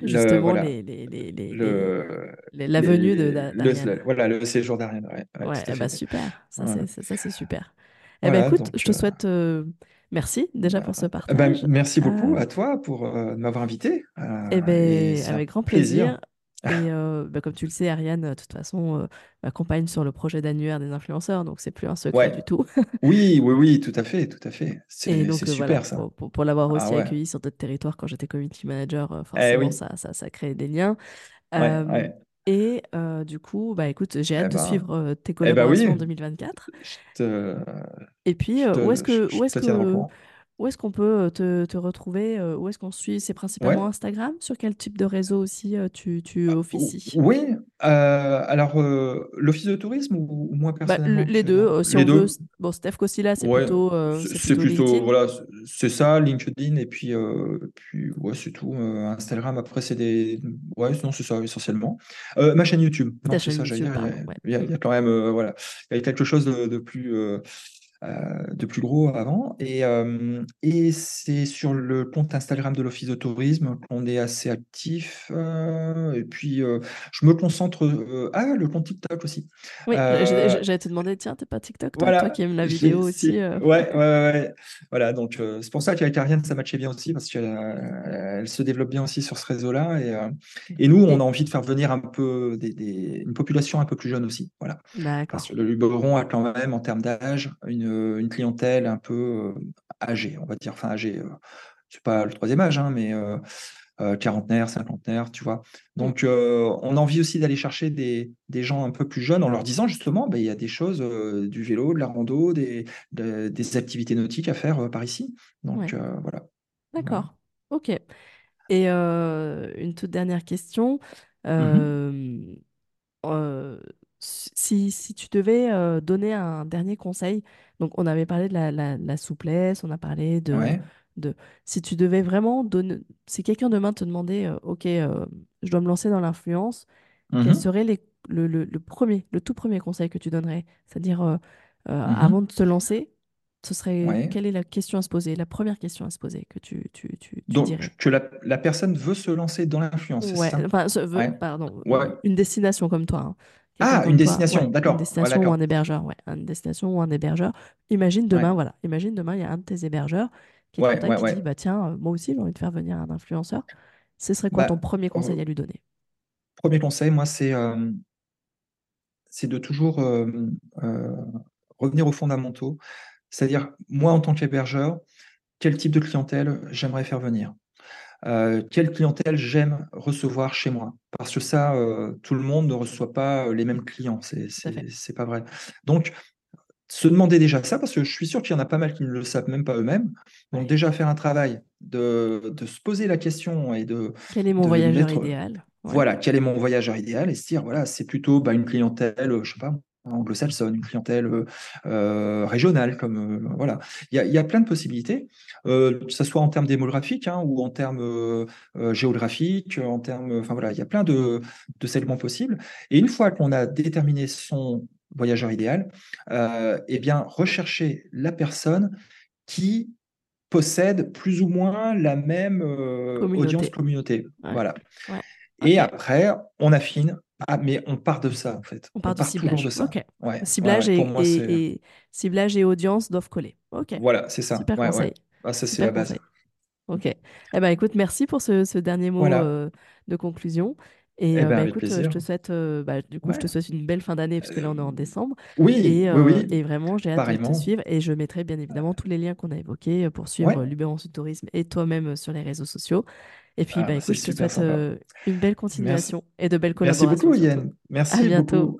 justement les, les, les, les, la venue de d'Ariane. Voilà, le séjour d'Ariane. Ouais, ouais, bah super, ça c'est super. Eh ben écoute, je te euh, souhaite euh, merci déjà pour ce bah, partage. merci beaucoup à toi pour m'avoir invité. Eh ben, avec grand plaisir. Et euh, bah, comme tu le sais, Ariane, de toute façon, euh, m'accompagne sur le projet d'annuaire des influenceurs, donc c'est plus un secret du tout. oui, oui, oui, tout à fait, tout à fait. C'est super ça. Pour, l'avoir aussi ah accueilli sur d'autres territoires quand j'étais community manager, euh, eh forcément, ça, ça, ça crée des liens. Et du coup, bah écoute, j'ai hâte eh de ben, suivre tes eh ben collaborations en 2024. Et puis, où est-ce que, où est-ce que, où est-ce qu'on peut euh, te, te retrouver euh, Où est-ce qu'on suit? C'est principalement Instagram Sur quel type de réseau aussi euh, tu, tu ah, officies? Oui, alors l'office de tourisme ou, moi bah, personnellement Les deux, si les on deux. veut. Bon, Steph Cossila, c'est plutôt, c'est plutôt, plutôt voilà, c'est ça, LinkedIn et puis, puis ouais, c'est tout. Instagram, après, c'est des. Ouais, non, c'est ça essentiellement. ma chaîne YouTube. Ta chaîne YouTube, il, y a, il y a quand même, voilà, il y a quelque chose de, de plus de plus gros avant. Et, euh, et c'est sur le compte Instagram de l'Office de tourisme qu'on est assez actif. Euh, et puis, je me concentre. ah, le compte TikTok aussi. Oui, j'allais te demander, tiens, t'es pas TikTok, toi, toi qui aimes la vidéo aussi. Ouais, ouais, ouais, Voilà, donc c'est pour ça qu'avec Ariane, ça matchait bien aussi, parce qu'elle elle se développe bien aussi sur ce réseau-là. Et, et nous, on a envie de faire venir un peu des, une population un peu plus jeune aussi. Voilà. Parce que le Luberon a quand même, en termes d'âge, une une, clientèle un peu âgée, on va dire, enfin âgée. c'est pas le troisième âge, hein, mais quarantenaires, cinquantenaires, tu vois. Donc, on a envie aussi d'aller chercher des, gens un peu plus jeunes en leur disant justement, ben, il y a des choses, du vélo, de la rando, des, des activités nautiques à faire par ici. Donc, voilà. D'accord. Ok. Et une toute dernière question. Mmh si, si, tu devais donner un dernier conseil, donc on avait parlé de la, souplesse, on a parlé de, de... Si tu devais vraiment donner... Si quelqu'un demain te demandait, OK, je dois me lancer dans l'influence, quel mmh serait les, le, le, premier, le tout premier conseil que tu donnerais? C'est-à-dire, mmh avant de te lancer, ce serait quelle est la question à se poser, la première question à se poser que tu, tu, tu, Donc, dirais? que la, la, personne veut se lancer dans l'influence, ouais, ça? enfin, pardon, une destination comme toi. Hein. Ah, une destination, d'accord. Une destination ou un hébergeur, ouais. Une destination ou un hébergeur. Imagine demain, voilà. Imagine demain, il y a un de tes hébergeurs qui te contacte, qui dit, bah tiens, euh, moi aussi, j'ai envie de faire venir un influenceur. Ce serait quoi bah, ton premier conseil à lui donner? Premier conseil, moi, c'est euh, c'est de toujours euh, revenir aux fondamentaux. C'est-à-dire, moi, en tant qu'hébergeur, quel type de clientèle j'aimerais faire venir? Euh, quelle clientèle j'aime recevoir chez moi? Parce que ça, euh, tout le monde ne reçoit pas euh, les mêmes clients, c'est pas vrai. Donc, se demander déjà ça, parce que je suis sûr qu'il y en a pas mal qui ne le savent même pas eux-mêmes. Donc déjà faire un travail de, de, se poser la question et de... Quel est mon voyageur idéal? Voilà, quel est mon voyageur idéal et se dire, voilà, c'est plutôt bah, une clientèle, je sais pas, anglo-saxonne, une clientèle euh, euh, régionale, comme euh, voilà. Il y, a, plein de possibilités, que ce soit en termes démographiques hein, ou en termes géographiques, en termes, enfin voilà, il y a plein de, de segments possibles. Et une fois qu'on a déterminé son voyageur idéal, eh bien rechercher la personne qui possède plus ou moins la même audience communauté. Voilà. Et après, on affine ah, mais on part de ça, en fait. On part, de ciblage. De ça. ciblage, et, ciblage et audience doivent coller. Ok. Voilà, c'est ça. Super conseil. Ah, ça, c'est la base. Ok. Eh ben, écoute, merci pour ce, dernier mot euh, de conclusion. Et eh euh, ben, bah, écoute, je te souhaite, euh, bah, du coup, je te souhaite une belle fin d'année parce que là, on est en décembre. Oui, et, oui, et vraiment, j'ai hâte de te suivre et je mettrai bien évidemment tous les liens qu'on a évoqués pour suivre l'Uber Tourisme et toi-même sur les réseaux sociaux. Et puis, ah, bah, écoute, je te souhaite euh, une belle continuation et de belles collaborations. Merci beaucoup, Yann. Merci à bientôt.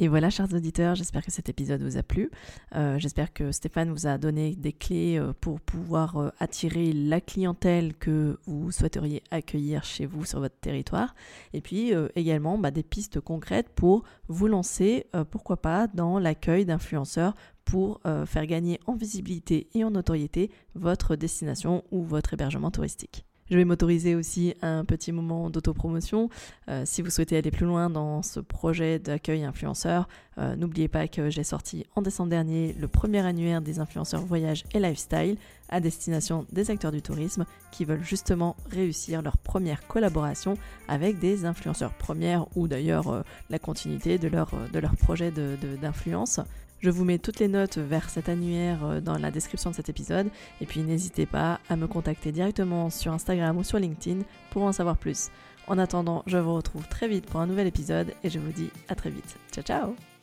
Et voilà, chers auditeurs, j'espère que cet épisode vous a plu. Euh, j'espère que Stéphane vous a donné des clés euh, pour pouvoir attirer la clientèle que vous souhaiteriez accueillir chez vous sur votre territoire. Et puis également bah, des pistes concrètes pour vous lancer, pourquoi pas, dans l'accueil d'influenceurs pour faire gagner en visibilité et en notoriété votre destination ou votre hébergement touristique. Je vais m'autoriser aussi un petit moment d'autopromotion. Euh, si vous souhaitez aller plus loin dans ce projet d'accueil influenceur, euh, n'oubliez pas que j'ai sorti en décembre dernier le premier annuaire des influenceurs voyage et lifestyle à destination des acteurs du tourisme qui veulent justement réussir leur première collaboration avec des influenceurs premières ou d'ailleurs euh, la continuité de leur, de leur projet d'influence. Je vous mets toutes les notes vers cet annuaire euh, dans la description de cet épisode. Et puis n'hésitez pas à me contacter directement sur Instagram ou sur LinkedIn pour en savoir plus. En attendant, je vous retrouve très vite pour un nouvel épisode et je vous dis à très vite. Ciao ciao